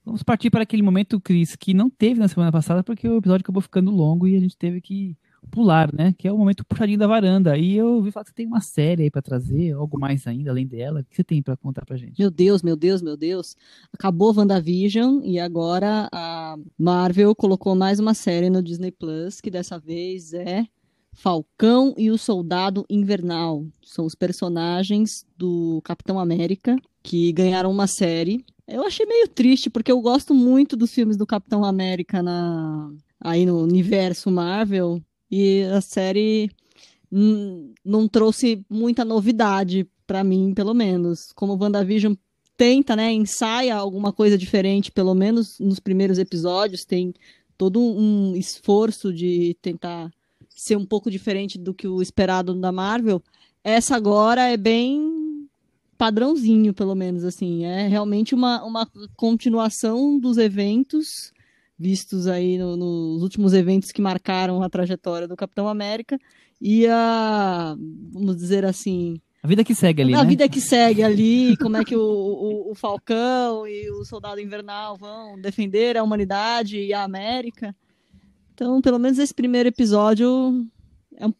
Vamos partir para aquele momento, Cris, que não teve na semana passada, porque o episódio acabou ficando longo e a gente teve que pular, né? Que é o momento puxadinho da varanda. E eu ouvi falar que você tem uma série aí para trazer, algo mais ainda além dela. O que você tem para contar pra gente? Meu Deus, meu Deus, meu Deus. Acabou WandaVision e agora a Marvel colocou mais uma série no Disney Plus, que dessa vez é Falcão e o Soldado Invernal. São os personagens do Capitão América que ganharam uma série. Eu achei meio triste, porque eu gosto muito dos filmes do Capitão América na, aí no universo Marvel. E a série não trouxe muita novidade para mim, pelo menos. Como o WandaVision tenta, né, ensaia alguma coisa diferente, pelo menos nos primeiros episódios, tem todo um esforço de tentar ser um pouco diferente do que o esperado da Marvel. Essa agora é bem padrãozinho, pelo menos, assim. É realmente uma, uma continuação dos eventos vistos aí no, nos últimos eventos que marcaram a trajetória do Capitão América e a, vamos dizer assim, a vida que segue ali, a né? vida que segue ali, como é que o, o, o, Falcão e o Soldado Invernal vão defender a humanidade e a América. Então, pelo menos esse primeiro episódio é um...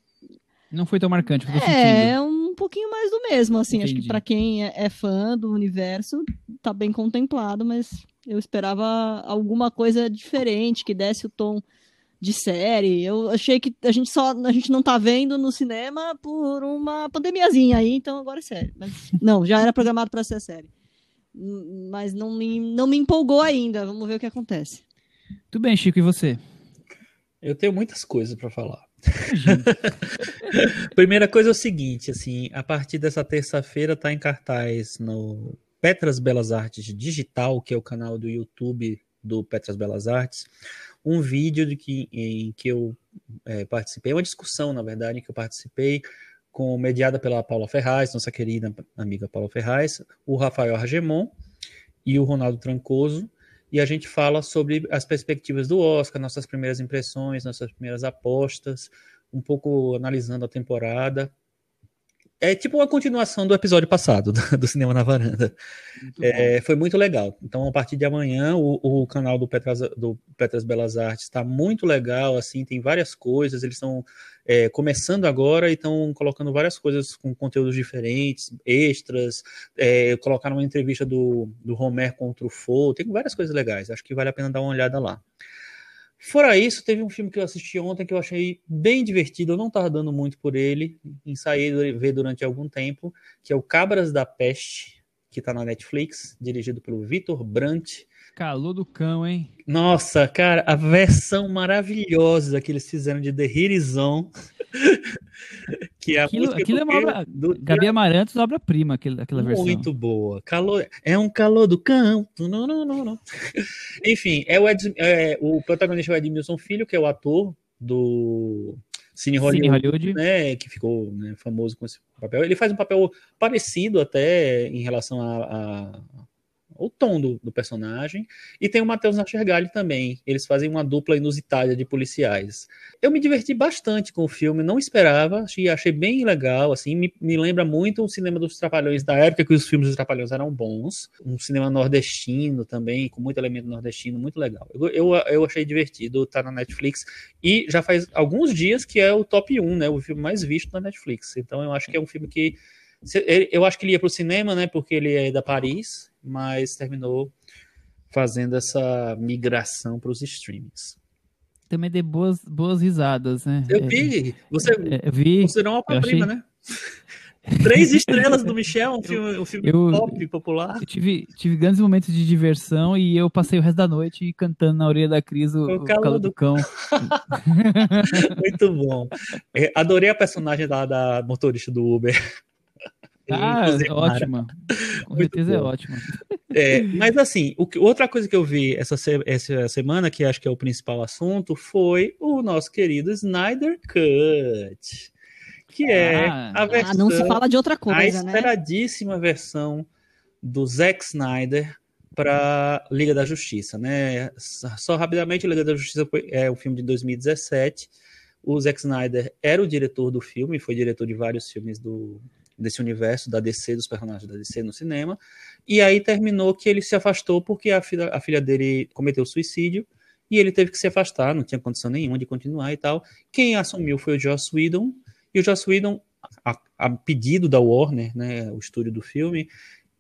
não foi tão marcante. É, é um pouquinho mais do mesmo, assim. Entendi. Acho que para quem é, é fã do universo, tá bem contemplado, mas eu esperava alguma coisa diferente, que desse o tom de série. Eu achei que a gente só a gente não tá vendo no cinema por uma pandemiazinha aí, então agora é sério. Mas não, já era programado para ser série. Mas não me, não me empolgou ainda. Vamos ver o que acontece. Tudo bem, Chico, e você? Eu tenho muitas coisas para falar. Primeira coisa é o seguinte, assim, a partir dessa terça-feira tá em cartaz no Petras Belas Artes Digital, que é o canal do YouTube do Petras Belas Artes, um vídeo de que, em que eu é, participei, uma discussão, na verdade, em que eu participei, com mediada pela Paula Ferraz, nossa querida amiga Paula Ferraz, o Rafael Argemon e o Ronaldo Trancoso, e a gente fala sobre as perspectivas do Oscar, nossas primeiras impressões, nossas primeiras apostas, um pouco analisando a temporada é tipo uma continuação do episódio passado, do, Cinema na Varanda. É, foi muito legal. Então, a partir de amanhã, o, o canal do Petras, do Petras Belas Artes está muito legal, assim, tem várias coisas, eles estão é, começando agora e estão colocando várias coisas com conteúdos diferentes, extras, é, colocaram uma entrevista do, do Homer com o Truffaut, tem várias coisas legais, acho que vale a pena dar uma olhada lá. Fora isso, teve um filme que eu assisti ontem que eu achei bem divertido, eu não estava dando muito por ele, ensaiei ver durante algum tempo, que é o Cabras da Peste, que está na Netflix, dirigido pelo Vitor Brandt. Calor do cão, hein? Nossa, cara, a versão maravilhosa que eles fizeram de The que é aquilo, aquilo é uma obra, do, Gabi Amarantos, obra-prima, aquela, aquela versão. Muito boa. Calor, é um calor do campo. Não, não, não, não. Enfim, é o, Ed, é, o protagonista é o Edmilson Filho, que é o ator do Cine Hollywood, Cine Hollywood. Né, que ficou né, famoso com esse papel. Ele faz um papel parecido até em relação a, a o tom do, do personagem. E tem o Matheus Nachergali também. Eles fazem uma dupla inusitada de policiais. Eu me diverti bastante com o filme, não esperava, achei, achei bem legal, assim, me, me lembra muito o cinema dos Trapalhões da época que os filmes dos Trapalhões eram bons. Um cinema nordestino também, com muito elemento nordestino, muito legal. Eu, eu, eu achei divertido, tá na Netflix. E já faz alguns dias que é o top 1, né? O filme mais visto na Netflix. Então eu acho que é um filme que eu acho que ele ia para o cinema, né? Porque ele é da Paris, mas terminou fazendo essa migração para os streamings. Também deu boas, boas risadas, né? Eu vi. Você é, vi, considerou uma prima, achei... né? Três estrelas do Michel, um filme, um filme eu, pop popular. Eu tive, tive grandes momentos de diversão e eu passei o resto da noite cantando na orelha da Cris o, o, o calor do cão. Muito bom. É, adorei a personagem da, da motorista do Uber. Ah, ótima. Com certeza é ótima. É, mas assim, o, outra coisa que eu vi essa, essa semana, que acho que é o principal assunto, foi o nosso querido Snyder Cut. Que é ah, a versão. Ah, não se fala de outra coisa, a né? esperadíssima né? versão do Zack Snyder para Liga da Justiça, né? Só rapidamente, Liga da Justiça é um filme de 2017. O Zack Snyder era o diretor do filme, foi diretor de vários filmes do, desse universo da DC, dos personagens da DC no cinema. E aí terminou que ele se afastou porque a filha, a filha dele cometeu suicídio e ele teve que se afastar, não tinha condição nenhuma de continuar e tal. Quem assumiu foi o Joss Whedon, e o Joss Whedon, a, a pedido da Warner, né, o estúdio do filme,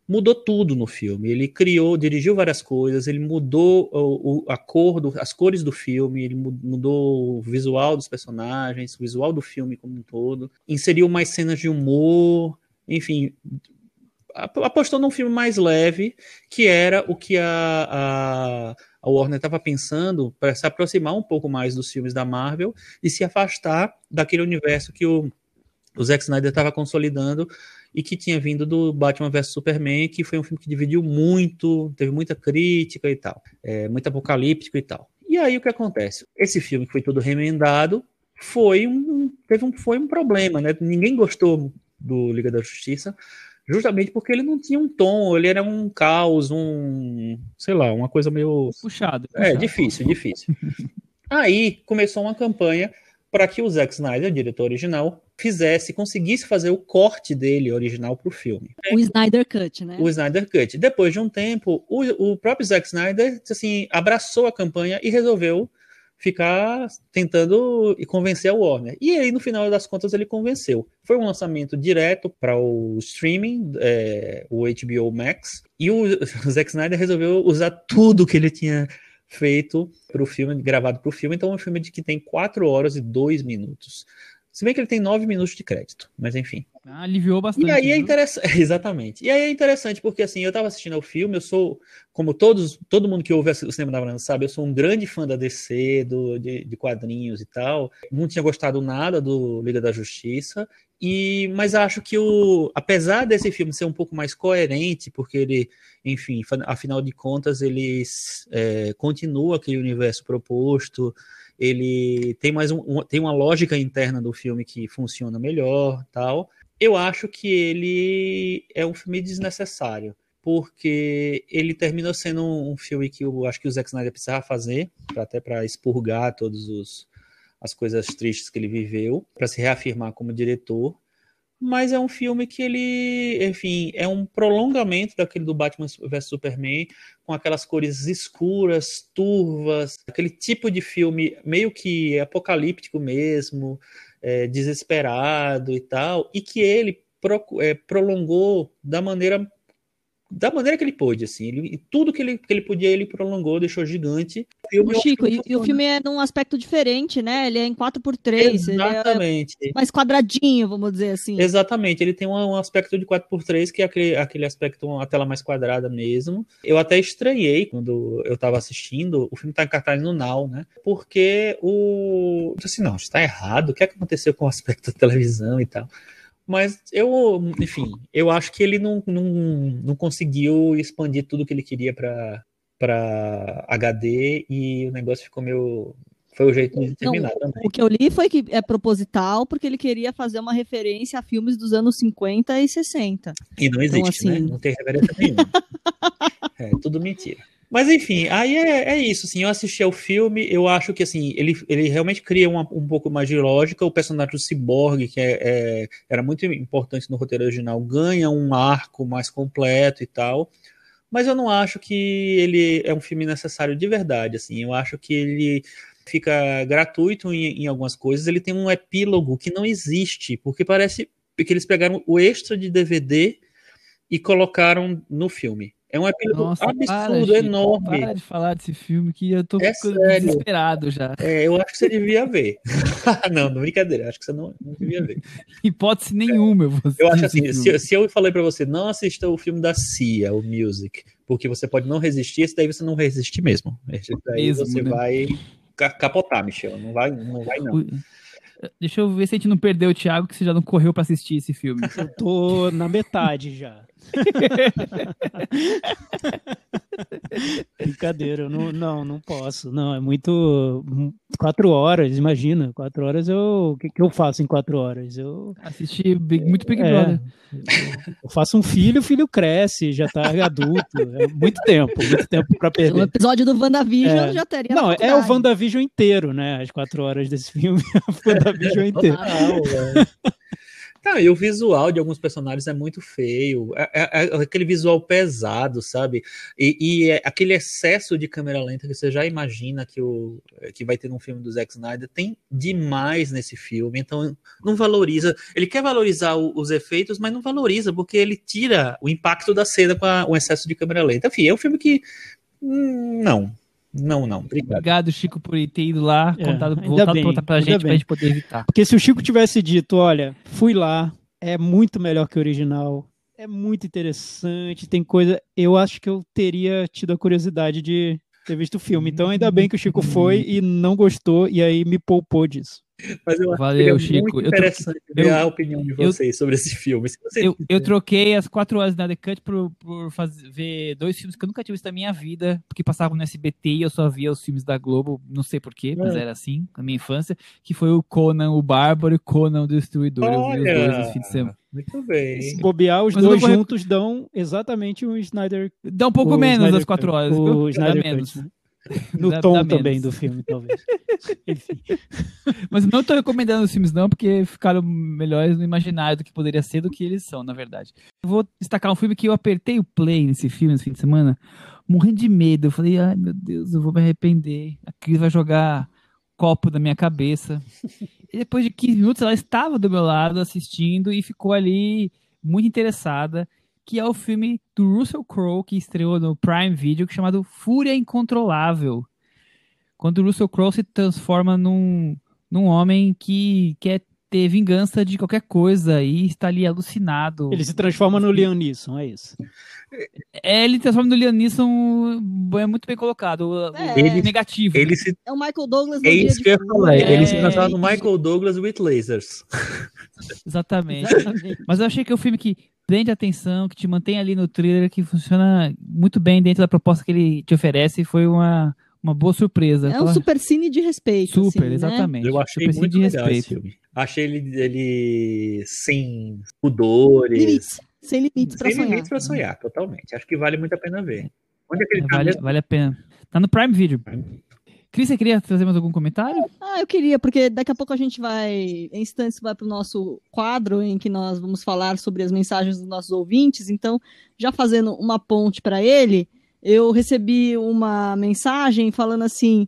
mudou tudo no filme. Ele criou, dirigiu várias coisas, ele mudou o, o, a cor, do, as cores do filme, ele mudou o visual dos personagens, o visual do filme como um todo, inseriu mais cenas de humor, enfim, apostou num filme mais leve, que era o que a, a, a Warner estava pensando para se aproximar um pouco mais dos filmes da Marvel e se afastar daquele universo que o, o Zack Snyder estava consolidando e que tinha vindo do Batman vs Superman, que foi um filme que dividiu muito, teve muita crítica e tal, é, muito apocalíptico e tal. E aí o que acontece? Esse filme que foi todo remendado foi um, teve um, foi um problema, né? Ninguém gostou do Liga da Justiça, Justamente porque ele não tinha um tom, ele era um caos, um. sei lá, uma coisa meio. Puxado. É, puxado. difícil, difícil. Aí começou uma campanha para que o Zack Snyder, diretor original, fizesse, conseguisse fazer o corte dele original para o filme. O Snyder Cut, né? O Snyder Cut. Depois de um tempo, o, o próprio Zack Snyder assim, abraçou a campanha e resolveu ficar tentando e convencer a Warner. E aí, no final das contas, ele convenceu. Foi um lançamento direto para o streaming, é, o HBO Max, e o, o Zack Snyder resolveu usar tudo que ele tinha feito para o filme, gravado para o filme. Então, é um filme de que tem 4 horas e 2 minutos. Se bem que ele tem 9 minutos de crédito, mas enfim. Ah, aliviou bastante. E aí é interessante, exatamente. E aí é interessante porque assim, eu tava assistindo ao filme, eu sou, como todos, todo mundo que ouve o cinema da Varanda sabe, eu sou um grande fã da DC, do, de, de quadrinhos e tal. Não tinha gostado nada do Liga da Justiça. E, mas acho que o, apesar desse filme ser um pouco mais coerente, porque ele, enfim, afinal de contas, ele é, continua aquele universo proposto, ele tem mais um, um, tem uma lógica interna do filme que funciona melhor, tal. Eu acho que ele é um filme desnecessário, porque ele termina sendo um, um filme que eu acho que o Zack Snyder precisava fazer, pra, até para expurgar todos os as coisas tristes que ele viveu, para se reafirmar como diretor. Mas é um filme que ele, enfim, é um prolongamento daquele do Batman vs Superman, com aquelas cores escuras, turvas, aquele tipo de filme meio que apocalíptico mesmo, é, desesperado e tal, e que ele pro, é, prolongou da maneira da maneira que ele pôde, assim. Ele, tudo que ele, que ele podia, ele prolongou, deixou gigante. O Chico, e, e, o filme é num aspecto diferente, né? Ele é em 4x3. Exatamente. É mais quadradinho, vamos dizer assim. Exatamente. Ele tem um, um aspecto de 4x3, que é aquele, aquele aspecto, a tela mais quadrada mesmo. Eu até estranhei quando eu tava assistindo. O filme tá em cartaz no Now, né? Porque o. Eu disse, não, está errado. O que é que aconteceu com o aspecto da televisão e tal? Mas eu, enfim, eu acho que ele não, não, não conseguiu expandir tudo que ele queria para HD e o negócio ficou meio. Foi o jeito de terminar não, também. O que eu li foi que é proposital, porque ele queria fazer uma referência a filmes dos anos 50 e 60. E não existe, então, assim... né? Não tem referência nenhuma. é tudo mentira. Mas enfim, aí é, é, isso, assim, eu assisti ao filme, eu acho que assim, ele, ele realmente cria uma, um pouco mais de lógica, o personagem do Cyborg, que é, é, era muito importante no roteiro original, ganha um arco mais completo e tal, mas eu não acho que ele é um filme necessário de verdade, assim, eu acho que ele fica gratuito em, em algumas coisas, ele tem um epílogo que não existe, porque parece que eles pegaram o extra de DVD e colocaram no filme. É um epílogo Nossa, absurdo, para, enorme. Para de falar desse filme que eu tô é desesperado já. É, eu acho que você devia ver. não, não brincadeira, acho que você não, não devia ver. Hipótese nenhuma. É. Eu acho assim, se, se, eu falei para você, não assista o filme da Cia, o Music, porque você pode não resistir, esse daí você não resiste mesmo. Esse daí mesmo, você né? vai capotar, Michel. Não vai, não vai não. Deixa eu ver se a gente não perdeu o Thiago, que você já não correu para assistir esse filme. Eu tô na metade já. Brincadeira, eu não, não, não posso. Não, é muito. Quatro horas, imagina. Quatro horas eu. O que, que eu faço em quatro horas? Eu. Assisti Big, muito Big é, Brother. Eu faço um filho, o filho cresce, já tá adulto. É muito tempo, muito tempo pra perder. O episódio do WandaVision é. já teria. Não, é o WandaVision inteiro, né? As quatro horas desse filme. o WandaVision inteiro. Ah, Tá, e o visual de alguns personagens é muito feio. É, é, é aquele visual pesado, sabe? E, e é aquele excesso de câmera lenta que você já imagina que, o, que vai ter num filme do Zack Snyder tem demais nesse filme. Então, não valoriza. Ele quer valorizar o, os efeitos, mas não valoriza, porque ele tira o impacto da cena com a, o excesso de câmera lenta. Enfim, é um filme que. Hum, não, não, não. Obrigado. Obrigado, Chico, por ter ido lá, é, contado, voltado bem, pra, pra gente, bem. pra gente poder evitar. Porque se o Chico tivesse dito, olha, fui lá, é muito melhor que o original, é muito interessante, tem coisa. Eu acho que eu teria tido a curiosidade de ter visto o filme. Então, ainda bem que o Chico foi e não gostou, e aí me poupou disso. Mas eu Valeu, acho que é Chico. muito interessante eu, ver eu, a opinião de vocês eu, sobre esse filme. eu, eu, troquei as quatro horas da The Cut por, por fazer, ver dois filmes que eu nunca tinha visto na minha vida, porque passavam no SBT e eu só via os filmes da Globo, não sei porquê, mas é. era assim, na minha infância, que foi o Conan o Bárbaro e Conan o Destruidor. Olha. Eu vi os dois no fim de semana. Muito bem. Se bobear, os Mas dois vou- juntos dão exatamente um Snyder. Dá um pouco o menos Snyder das quatro horas. O Snyder menos. Cut, né? No Dá- tom dá também menos. do filme, talvez. Enfim. Mas não tô recomendando os filmes, não, porque ficaram melhores no imaginário do que poderia ser do que eles são, na verdade. Eu vou destacar um filme que eu apertei o play nesse filme, nesse fim de semana, morrendo de medo. Eu falei, ai meu Deus, eu vou me arrepender. A Cris vai jogar copo da minha cabeça. E depois de 15 minutos, ela estava do meu lado assistindo e ficou ali muito interessada. Que é o filme do Russell Crowe, que estreou no Prime Video, é chamado Fúria Incontrolável quando o Russell Crowe se transforma num, num homem que quer ter vingança de qualquer coisa e está ali alucinado. Ele se transforma no Liam Neeson, é isso. É, ele transforma no Liam Neeson, é muito bem colocado, É. Ele- negativo. Ele se, É o Michael Douglas no é isso que eu ia falar. Ele se É. transforma no Michael Douglas with lasers. Exatamente. Exatamente. Mas eu achei que é um filme que prende a atenção, que te mantém ali no thriller, que funciona muito bem dentro da proposta que ele te oferece. Foi uma, uma boa surpresa. É um Tava- super cine de respeito. super, assim, né? exatamente. Eu achei super muito de legal esse respeito. filme. Achei ele, ele sem pudores. Limites. Sem limites pra sem sonhar. limites pra sonhar, totalmente. Acho que vale muito a pena ver. Onde é que ele tá Vale, vale a pena. Tá no Prime Video. Cris, você queria trazer mais algum comentário? Ah, eu queria, porque daqui a pouco a gente vai, em instantes, vai para o nosso quadro em que nós vamos falar sobre as mensagens dos nossos ouvintes. Então, já fazendo uma ponte para ele, eu recebi uma mensagem falando assim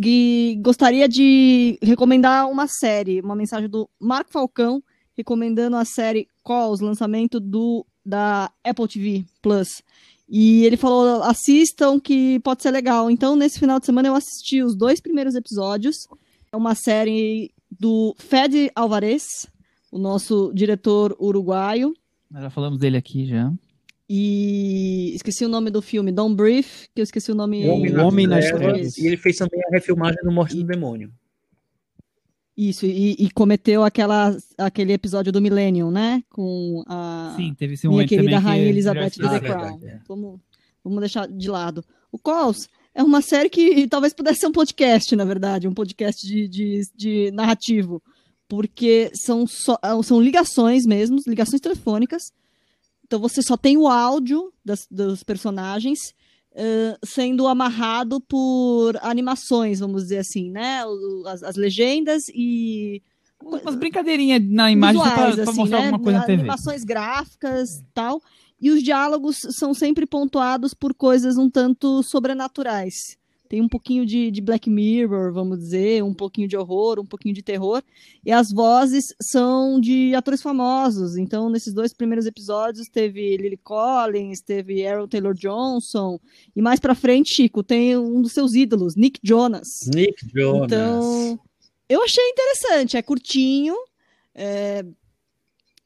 que gostaria de recomendar uma série, uma mensagem do Marco Falcão recomendando a série Calls, lançamento do da Apple TV Plus. E ele falou: assistam, que pode ser legal. Então, nesse final de semana, eu assisti os dois primeiros episódios. É uma série do Fed Alvarez, o nosso diretor uruguaio. Nós já falamos dele aqui já. E esqueci o nome do filme, Don't Brief, que eu esqueci o nome. O Homem, Homem nas Trevas. Trevas. E ele fez também a refilmagem do Morte do Demônio. Isso, e, e cometeu aquela, aquele episódio do Millennium, né? Com a Sim, teve esse minha querida também que Rainha é Elizabeth divertido. The Crown. verdade, é. Vamos, vamos deixar de lado. O Calls é uma série que talvez pudesse ser um podcast, na verdade, um podcast de, de, de narrativo, porque são, só, são ligações mesmo, ligações telefônicas. Então você só tem o áudio das, dos personagens eh, sendo amarrado por animações, vamos dizer assim, né? O- As, as legendas e Umas brincadeirinhas na imagem pra assim, mostrar né? alguma coisa na TV. Animações gráficas tal. E os diálogos são sempre pontuados por coisas um tanto sobrenaturais. Tem um pouquinho de, de Black Mirror, vamos dizer, um pouquinho de horror, um pouquinho de terror. E as vozes são de atores famosos. Então, nesses dois primeiros episódios, teve Lily Collins, teve Aaron Taylor Johnson. E mais pra frente, Chico, tem um dos seus ídolos, Nick Jonas. Nick Jonas. Então, eu achei interessante, é curtinho. É...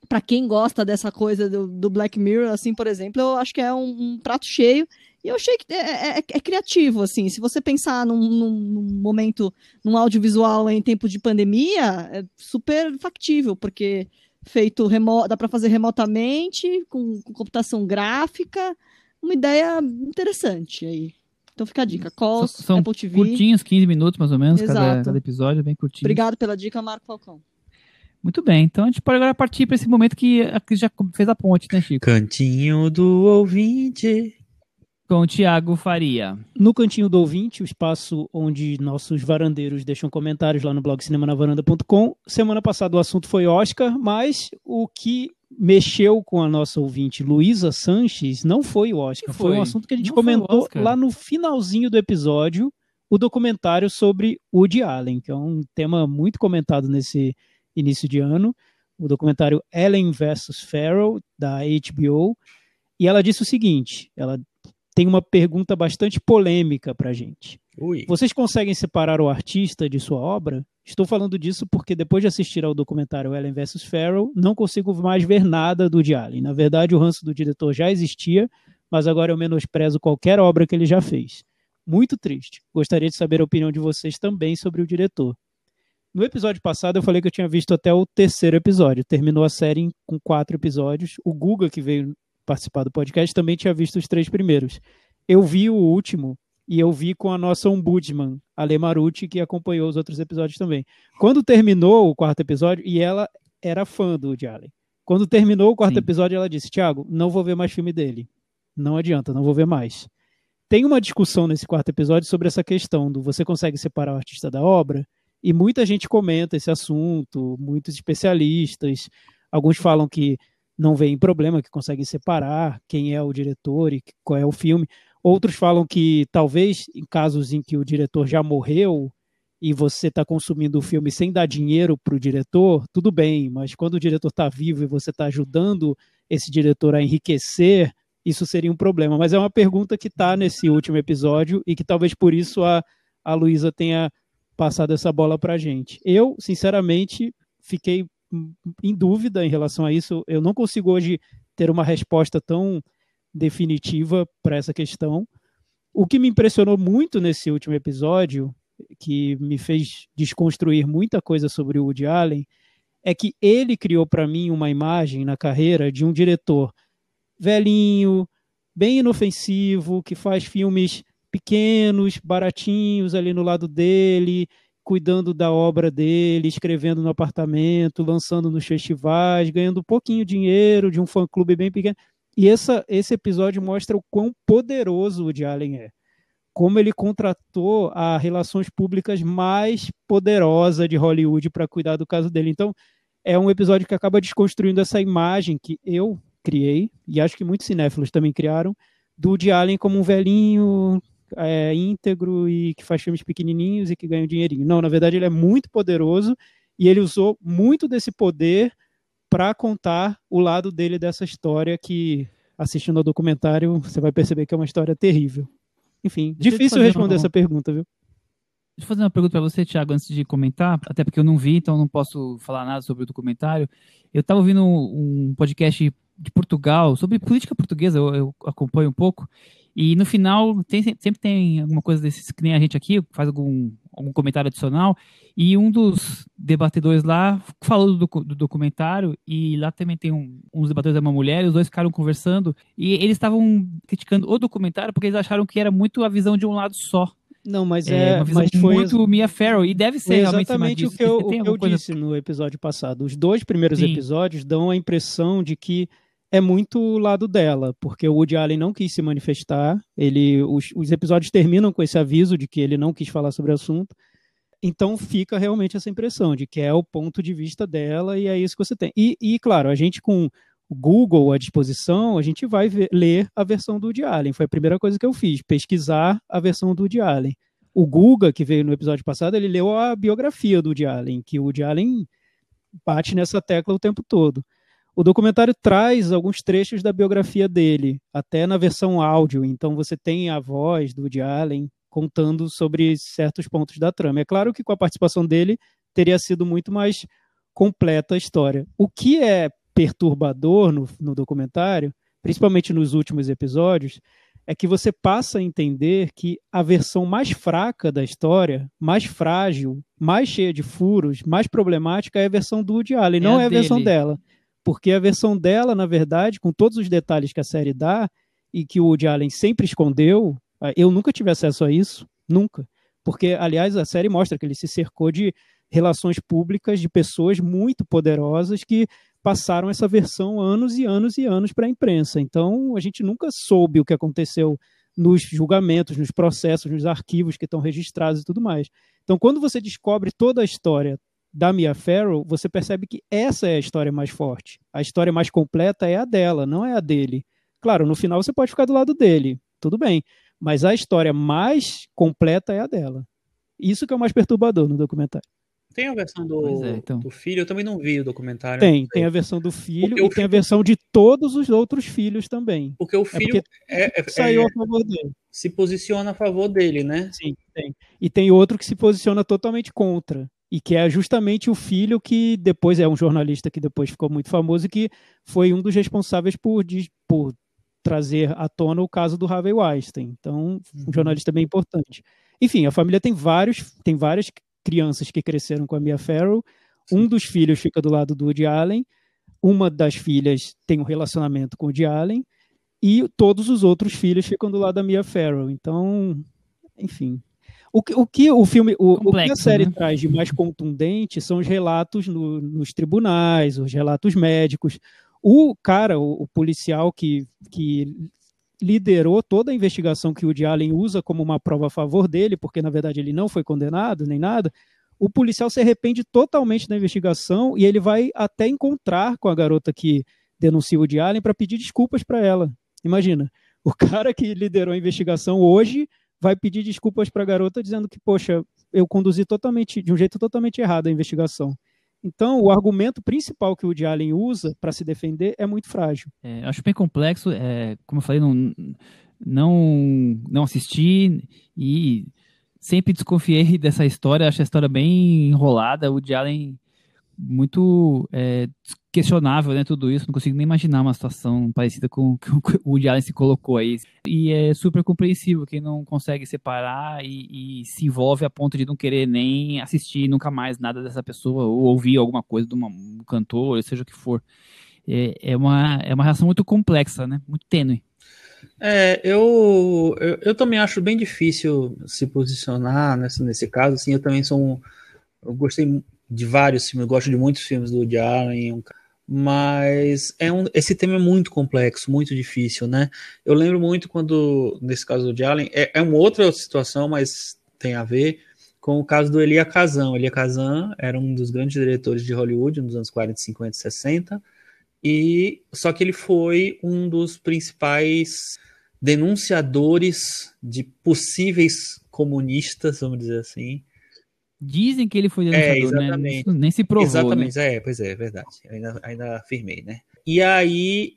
Para quem gosta dessa coisa do, do Black Mirror, assim, por exemplo, eu acho que é um, um prato cheio. E eu achei que é, é- é criativo, assim. Se você pensar num, num- num momento, num audiovisual em tempo de pandemia, é super factível, porque feito remo dá para fazer remotamente, com, com computação gráfica, uma ideia interessante aí. Então fica a dica. Calls, São- são Apple TV. Curtinhos, 15 minutos mais ou menos, cada, Exato. cada episódio, bem curtinho. Obrigado pela dica, Marco Falcão. Muito bem, então a gente pode agora partir para esse momento que a Cris já fez a ponte, né, Chico? Cantinho do ouvinte. Com o Thiago Faria. No cantinho do ouvinte, o espaço onde nossos varandeiros deixam comentários lá no blog cinemanavaranda.com. Semana passada o assunto foi Oscar, mas o que mexeu com a nossa ouvinte Luísa Sanches não foi o Oscar, foi? foi? um assunto que a gente Não comentou lá no finalzinho do episódio, o documentário sobre Woody Allen, que é um tema muito comentado nesse início de ano, o documentário Ellen vs. Farrell, da HBO, e ela disse o seguinte, ela tem uma pergunta bastante polêmica para gente. Ui. Vocês conseguem separar o artista de sua obra? Estou falando disso porque depois de assistir ao documentário Ellen vs. Farrell, não consigo mais ver nada do Woody Allen. Na verdade, o ranço do diretor já existia, mas agora eu menosprezo qualquer obra que ele já fez. Muito triste. Gostaria de saber a opinião de vocês também sobre o diretor. No episódio passado eu falei que eu tinha visto até o terceiro episódio. Terminou a série com quatro episódios. O Guga, que veio participar do podcast, também tinha visto os três primeiros. Eu vi o último e eu vi com a nossa ombudsman, Ale Marucci, que acompanhou os outros episódios também. Quando terminou o quarto episódio, e ela era fã do Woody Allen. Quando terminou o quarto Sim. episódio, ela disse: Tiago, não vou ver mais filme dele. Não adianta, não vou ver mais. Tem uma discussão nesse quarto episódio sobre essa questão do você consegue separar o artista da obra, e muita gente comenta esse assunto, muitos especialistas. Alguns falam que não vem problema, que conseguem separar quem é o diretor e qual é o filme. Outros falam que talvez em casos em que o diretor já morreu e você está consumindo o filme sem dar dinheiro para o diretor, tudo bem, mas quando o diretor está vivo e você está ajudando esse diretor a enriquecer, isso seria um problema. Mas é uma pergunta que está nesse último episódio e que talvez por isso a, a Luísa tenha passado essa bola para a gente. Eu, sinceramente, fiquei em dúvida em relação a isso. Eu não consigo hoje ter uma resposta tão definitiva para essa questão. O que me impressionou muito nesse último episódio que me fez desconstruir muita coisa sobre o Woody Allen é que ele criou para mim uma imagem na carreira de um diretor velhinho, bem inofensivo, que faz filmes pequenos, baratinhos ali no lado dele, cuidando da obra dele, escrevendo no apartamento, lançando nos festivais, ganhando um pouquinho de dinheiro de um fã-clube bem pequeno. E essa, esse episódio mostra o quão poderoso o Woody Allen é como ele contratou a relações públicas mais poderosa de Hollywood para cuidar do caso dele. Então, é um episódio que acaba desconstruindo essa imagem que eu criei, e acho que muitos cinéfilos também criaram, do Woody Allen como um velhinho é, íntegro e que faz filmes pequenininhos e que ganha um dinheirinho. Não, na verdade ele é muito poderoso e ele usou muito desse poder para contar o lado dele dessa história que, assistindo ao documentário, você vai perceber que é uma história terrível. Enfim, Deixa difícil responder uma... essa pergunta, viu? Deixa eu fazer uma pergunta para você, Thiago, antes de comentar, até porque eu não vi, então não posso falar nada sobre o documentário. Eu estava ouvindo um podcast de Portugal sobre política portuguesa, eu, eu, acompanho um pouco, e no final tem, sempre tem alguma coisa desses que nem a gente aqui, faz algum, algum comentário adicional, e um dos debatedores lá falou do, do documentário, e lá também tem um, uns debatedores, é uma mulher, e os dois ficaram conversando, e eles estavam criticando o documentário porque eles acharam que era muito a visão de um lado só. Não, mas é, é mas foi muito Mia Farrow e deve ser exatamente o que eu, o que eu coisa... disse no episódio passado. Os dois primeiros Sim. episódios dão a impressão de que é muito o lado dela, porque o Woody Allen não quis se manifestar. Ele, os, os episódios terminam com esse aviso de que ele não quis falar sobre o assunto. Então fica realmente essa impressão de que é o ponto de vista dela e é isso que você tem. E, e claro, a gente com Google à disposição, a gente vai ver, ler a versão do Woody Allen. Foi a primeira coisa que eu fiz, pesquisar a versão do Woody Allen. O Guga, que veio no episódio passado, ele leu a biografia do Woody Allen, que o Woody Allen bate nessa tecla o tempo todo. O documentário traz alguns trechos da biografia dele, até na versão áudio, então você tem a voz do Woody Allen contando sobre certos pontos da trama. É claro que com a participação dele teria sido muito mais completa a história. O que é perturbador no, no documentário, principalmente nos últimos episódios, é que você passa a entender que a versão mais fraca da história, mais frágil, mais cheia de furos, mais problemática é a versão do Woody Allen, é não a é a dele. versão dela. Porque a versão dela, na verdade, com todos os detalhes que a série dá e que o Woody Allen sempre escondeu, ah, eu nunca tive acesso a isso, nunca. Porque, aliás, a série mostra que ele se cercou de relações públicas de pessoas muito poderosas que passaram essa versão anos e anos e anos para a imprensa. Então, a gente nunca soube o que aconteceu nos julgamentos, nos processos, nos arquivos que estão registrados e tudo mais. Então, quando você descobre toda a história da Mia Farrow, você percebe que essa é a história mais forte. A história mais completa é a dela, não é a dele. Claro, no final você pode ficar do lado dele, tudo bem. Mas a história mais completa é a dela. Isso que é o mais perturbador no documentário. Tem a versão do, é, então. do filho, eu também não vi o documentário. Tem, tem a versão do filho porque e tem a versão de todos os outros filhos também. Porque o é filho é porque é, saiu a favor dele. Se posiciona a favor dele, né? Sim, tem. E tem outro que se posiciona totalmente contra. E que é justamente o filho que depois é um jornalista que depois ficou muito famoso e que foi um dos responsáveis por, por trazer à tona o caso do Harvey Weinstein. Então, um uhum. jornalista bem importante. Enfim, a família tem vários, tem várias crianças que cresceram com a Mia Farrow. Um dos filhos fica do lado do Woody Allen, uma das filhas tem um relacionamento com o Woody Allen e todos os outros filhos ficam do lado da Mia Farrow. Então, enfim. O que o, que o filme, o, Complexo, o que a série né? traz de mais contundente são os relatos no- nos tribunais, os relatos médicos. O cara, o, o policial que, que liderou toda a investigação que o Woody Allen usa como uma prova a favor dele, porque na verdade ele não foi condenado nem nada, o policial se arrepende totalmente da investigação e ele vai até encontrar com a garota que denuncia o Woody Allen para pedir desculpas para ela. Imagina, o cara que liderou a investigação hoje vai pedir desculpas para a garota dizendo que, poxa, eu conduzi totalmente de um jeito totalmente errado a investigação. Então, o argumento principal que o Woody Allen usa para se defender é muito frágil. É, acho bem complexo. é, como eu falei, não, não, não assisti e sempre desconfiei dessa história. Acho a história bem enrolada. O Woody Allen muito é, questionável, né? Tudo isso. Não consigo nem imaginar uma situação parecida com o que o Woody Allen se colocou aí. E é super compreensível quem não consegue separar e, e se envolve a ponto de não querer nem assistir nunca mais nada dessa pessoa ou ouvir alguma coisa de uma- um cantor, ou seja o que for. É, é, uma, é uma relação muito complexa, né? Muito tênue. É, eu, eu, eu também acho bem difícil se posicionar nesse, nesse caso. Assim, eu também sou um. Eu gostei de vários filmes, eu gosto de muitos filmes do Woody Allen, mas é um, esse tema é muito complexo, muito difícil, né? Eu lembro muito quando, nesse caso do Woody Allen, é, é uma outra situação, mas tem a ver com o caso do Elia Kazan. O Elia Kazan era um dos grandes diretores de Hollywood nos anos 40, 50 e 60. E só que ele foi um dos principais denunciadores de possíveis comunistas, vamos dizer assim. Dizem que ele foi denunciador, né? exatamente. Isso nem se provou, né? Exatamente, é, pois é, é verdade. Eu Ainda, ainda afirmei, né? E aí,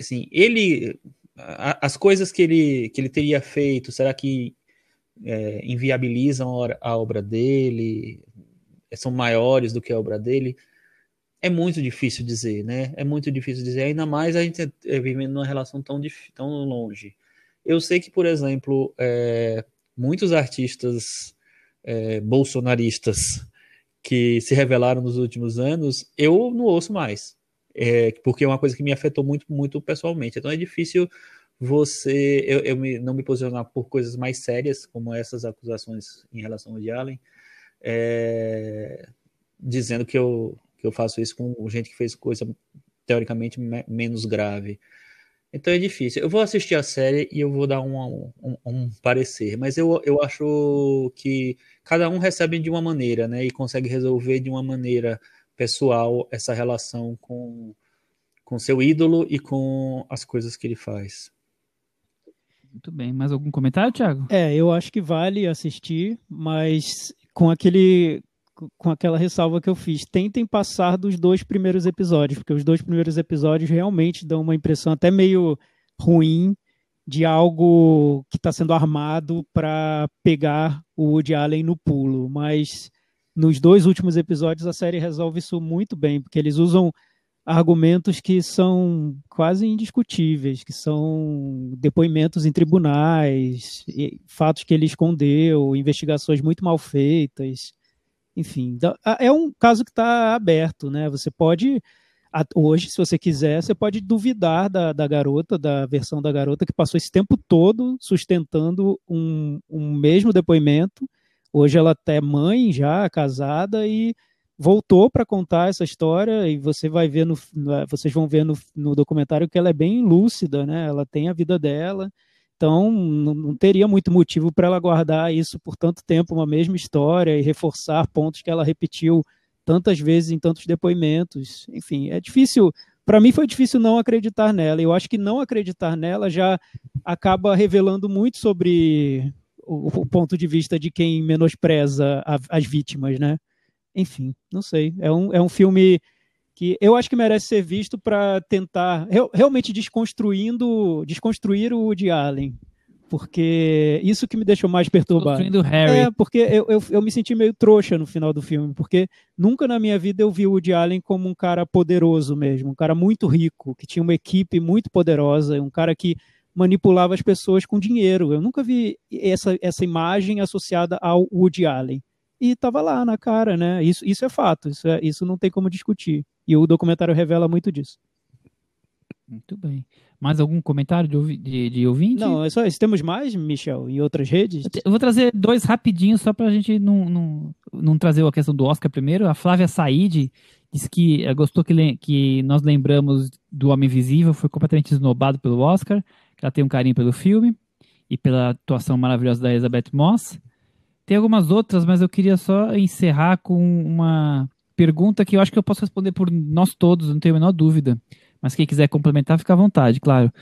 assim, ele, a- as coisas que ele, que ele teria feito, será que é, inviabilizam a obra- dele? São maiores do que a obra dele? É muito difícil dizer, né? É muito difícil dizer, ainda mais a gente é, vivendo numa relação tão, tão longe. Eu sei que, por exemplo, é, muitos artistas é, bolsonaristas que se revelaram nos últimos anos, eu não ouço mais. É, porque é uma coisa que me afetou muito, muito pessoalmente. Então é difícil você, eu, eu me- não me posicionar por coisas mais sérias, como essas acusações em relação ao de Allen, é, dizendo que eu, que eu faço isso com gente que fez coisa teoricamente me- menos grave. Então é difícil. Eu vou assistir a série e eu vou dar um, um, um parecer, mas eu, eu acho que cada um recebe de uma maneira, né? E consegue resolver de uma maneira pessoal essa relação com, com seu ídolo e com as coisas que ele faz. Muito bem. Mais algum comentário, Thiago? É, eu acho que vale assistir, mas com aquele com aquela ressalva que eu fiz, tentem passar dos dois primeiros episódios, porque os dois primeiros episódios realmente dão uma impressão até meio ruim de algo que está sendo armado para pegar o Woody Allen no pulo, mas nos dois últimos episódios a série resolve isso muito bem, porque eles usam argumentos que são quase indiscutíveis, que são depoimentos em tribunais, fatos que ele escondeu, investigações muito mal feitas, enfim, a- é um caso que está aberto, né? Você pode hoje, se você quiser, você pode duvidar da, da garota, da versão da garota que passou esse tempo todo sustentando um, um mesmo depoimento. Hoje ela até é mãe já, casada e voltou para contar essa história e você vai ver no- vocês vão ver no, no documentário que ela é bem lúcida, né? Ela tem a vida dela, então não, teria muito motivo para ela guardar isso por tanto tempo, uma mesma história e reforçar pontos que ela repetiu tantas vezes em tantos depoimentos. Enfim, é difícil. Para mim foi difícil não acreditar nela. Eu acho que não acreditar nela já acaba revelando muito sobre o, o ponto de vista de quem menospreza a- as vítimas, né? Enfim, não sei. É um, é um filme que eu acho que merece ser visto para tentar real- realmente desconstruindo, desconstruir o Woody Allen, porque isso que me deixou mais perturbado. Construindo Harry. É, porque eu, eu, eu me senti meio trouxa no final do filme, porque nunca na minha vida eu vi o Woody Allen como um cara poderoso mesmo, um cara muito rico, que tinha uma equipe muito poderosa, um cara que manipulava as pessoas com dinheiro. Eu nunca vi essa, essa imagem associada ao Woody Allen. E estava lá na cara, né? Isso, isso é fato, isso, é, isso não tem como discutir. E o documentário revela muito disso. Muito bem. Mais algum comentário de, ouvi de, de ouvinte? Não, é só isso. Temos mais, Michel, em outras redes? Eu, te, eu vou trazer dois rapidinhos, só pra gente não, não, não trazer a questão do Oscar primeiro. A Flávia Said disse que eh, gostou que, que nós lembramos do Homem Invisível, foi completamente esnobado pelo Oscar, que ela tem um carinho pelo filme e pela atuação maravilhosa da Elizabeth Moss. Tem algumas outras, mas eu queria só encerrar com uma pergunta que eu acho que eu posso responder por nós todos, não tenho a menor dúvida. Mas quem quiser complementar, fica à vontade, claro.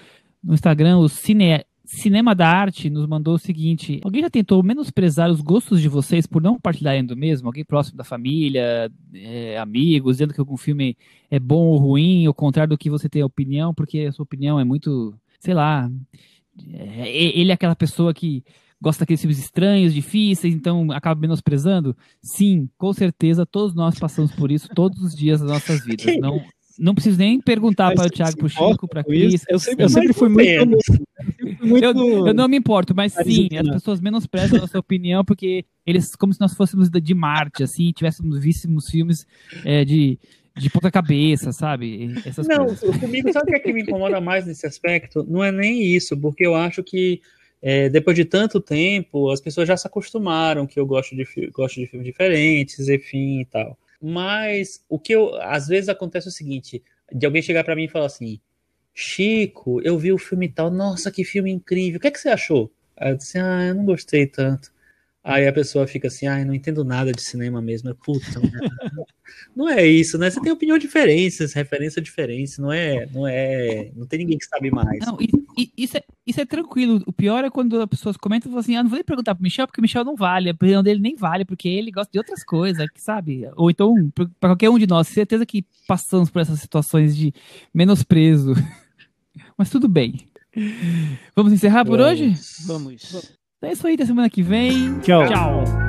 No Instagram, o Cine, Cinema da Arte nos mandou o seguinte: alguém já tentou menosprezar os gostos de vocês por não compartilharem do mesmo? Alguém próximo da família, é, amigos, dizendo que algum filme é bom ou ruim, ao contrário do que você tem a opinião, porque a sua opinião é muito, sei lá. É, ele é aquela pessoa que gosta daqueles filmes estranhos, difíceis, então acaba menosprezando? Sim, com certeza, todos nós passamos por isso todos os dias das nossas vidas. Não, não preciso nem perguntar para o Thiago, para o Chico, para Cris. Eu sempre, eu sempre fui muito. muito... Eu, eu, não me importo, mas sim, as pessoas menosprezam a nossa opinião porque eles, como se nós fôssemos de Marte, assim, tivéssemos víssimos filmes é, de, de ponta cabeça, sabe? Essas não, coisas. comigo, sabe o que, é que me incomoda mais nesse aspecto? Não é nem isso, porque eu acho que é, depois de tanto tempo, as pessoas já se acostumaram que eu gosto de, gosto de filmes diferentes, enfim e tal. Mas o que eu, às vezes acontece é o seguinte, de alguém chegar para mim e falar assim, Chico, eu vi o filme tal, nossa, que filme incrível, o que, é que você achou? Aí eu disse, ah, eu não gostei tanto. Aí a pessoa fica assim, ah, não entendo nada de cinema mesmo. Puta, não é isso, né? Você tem opinião diferentes, referência diferente, não é, não é, não tem ninguém que sabe mais. Não, isso, é, isso é tranquilo. O pior é quando as pessoas comentam e falam assim, ah, não vou nem perguntar pro Michel, porque o Michel não vale, a opinião dele nem vale, porque ele gosta de outras coisas, sabe? Ou então, para qualquer um de nós, certeza que passamos por essas situações de menosprezo. Mas tudo bem. Vamos encerrar por Vamos. hoje? Vamos. É isso aí, até semana que vem. Tchau. Tchau.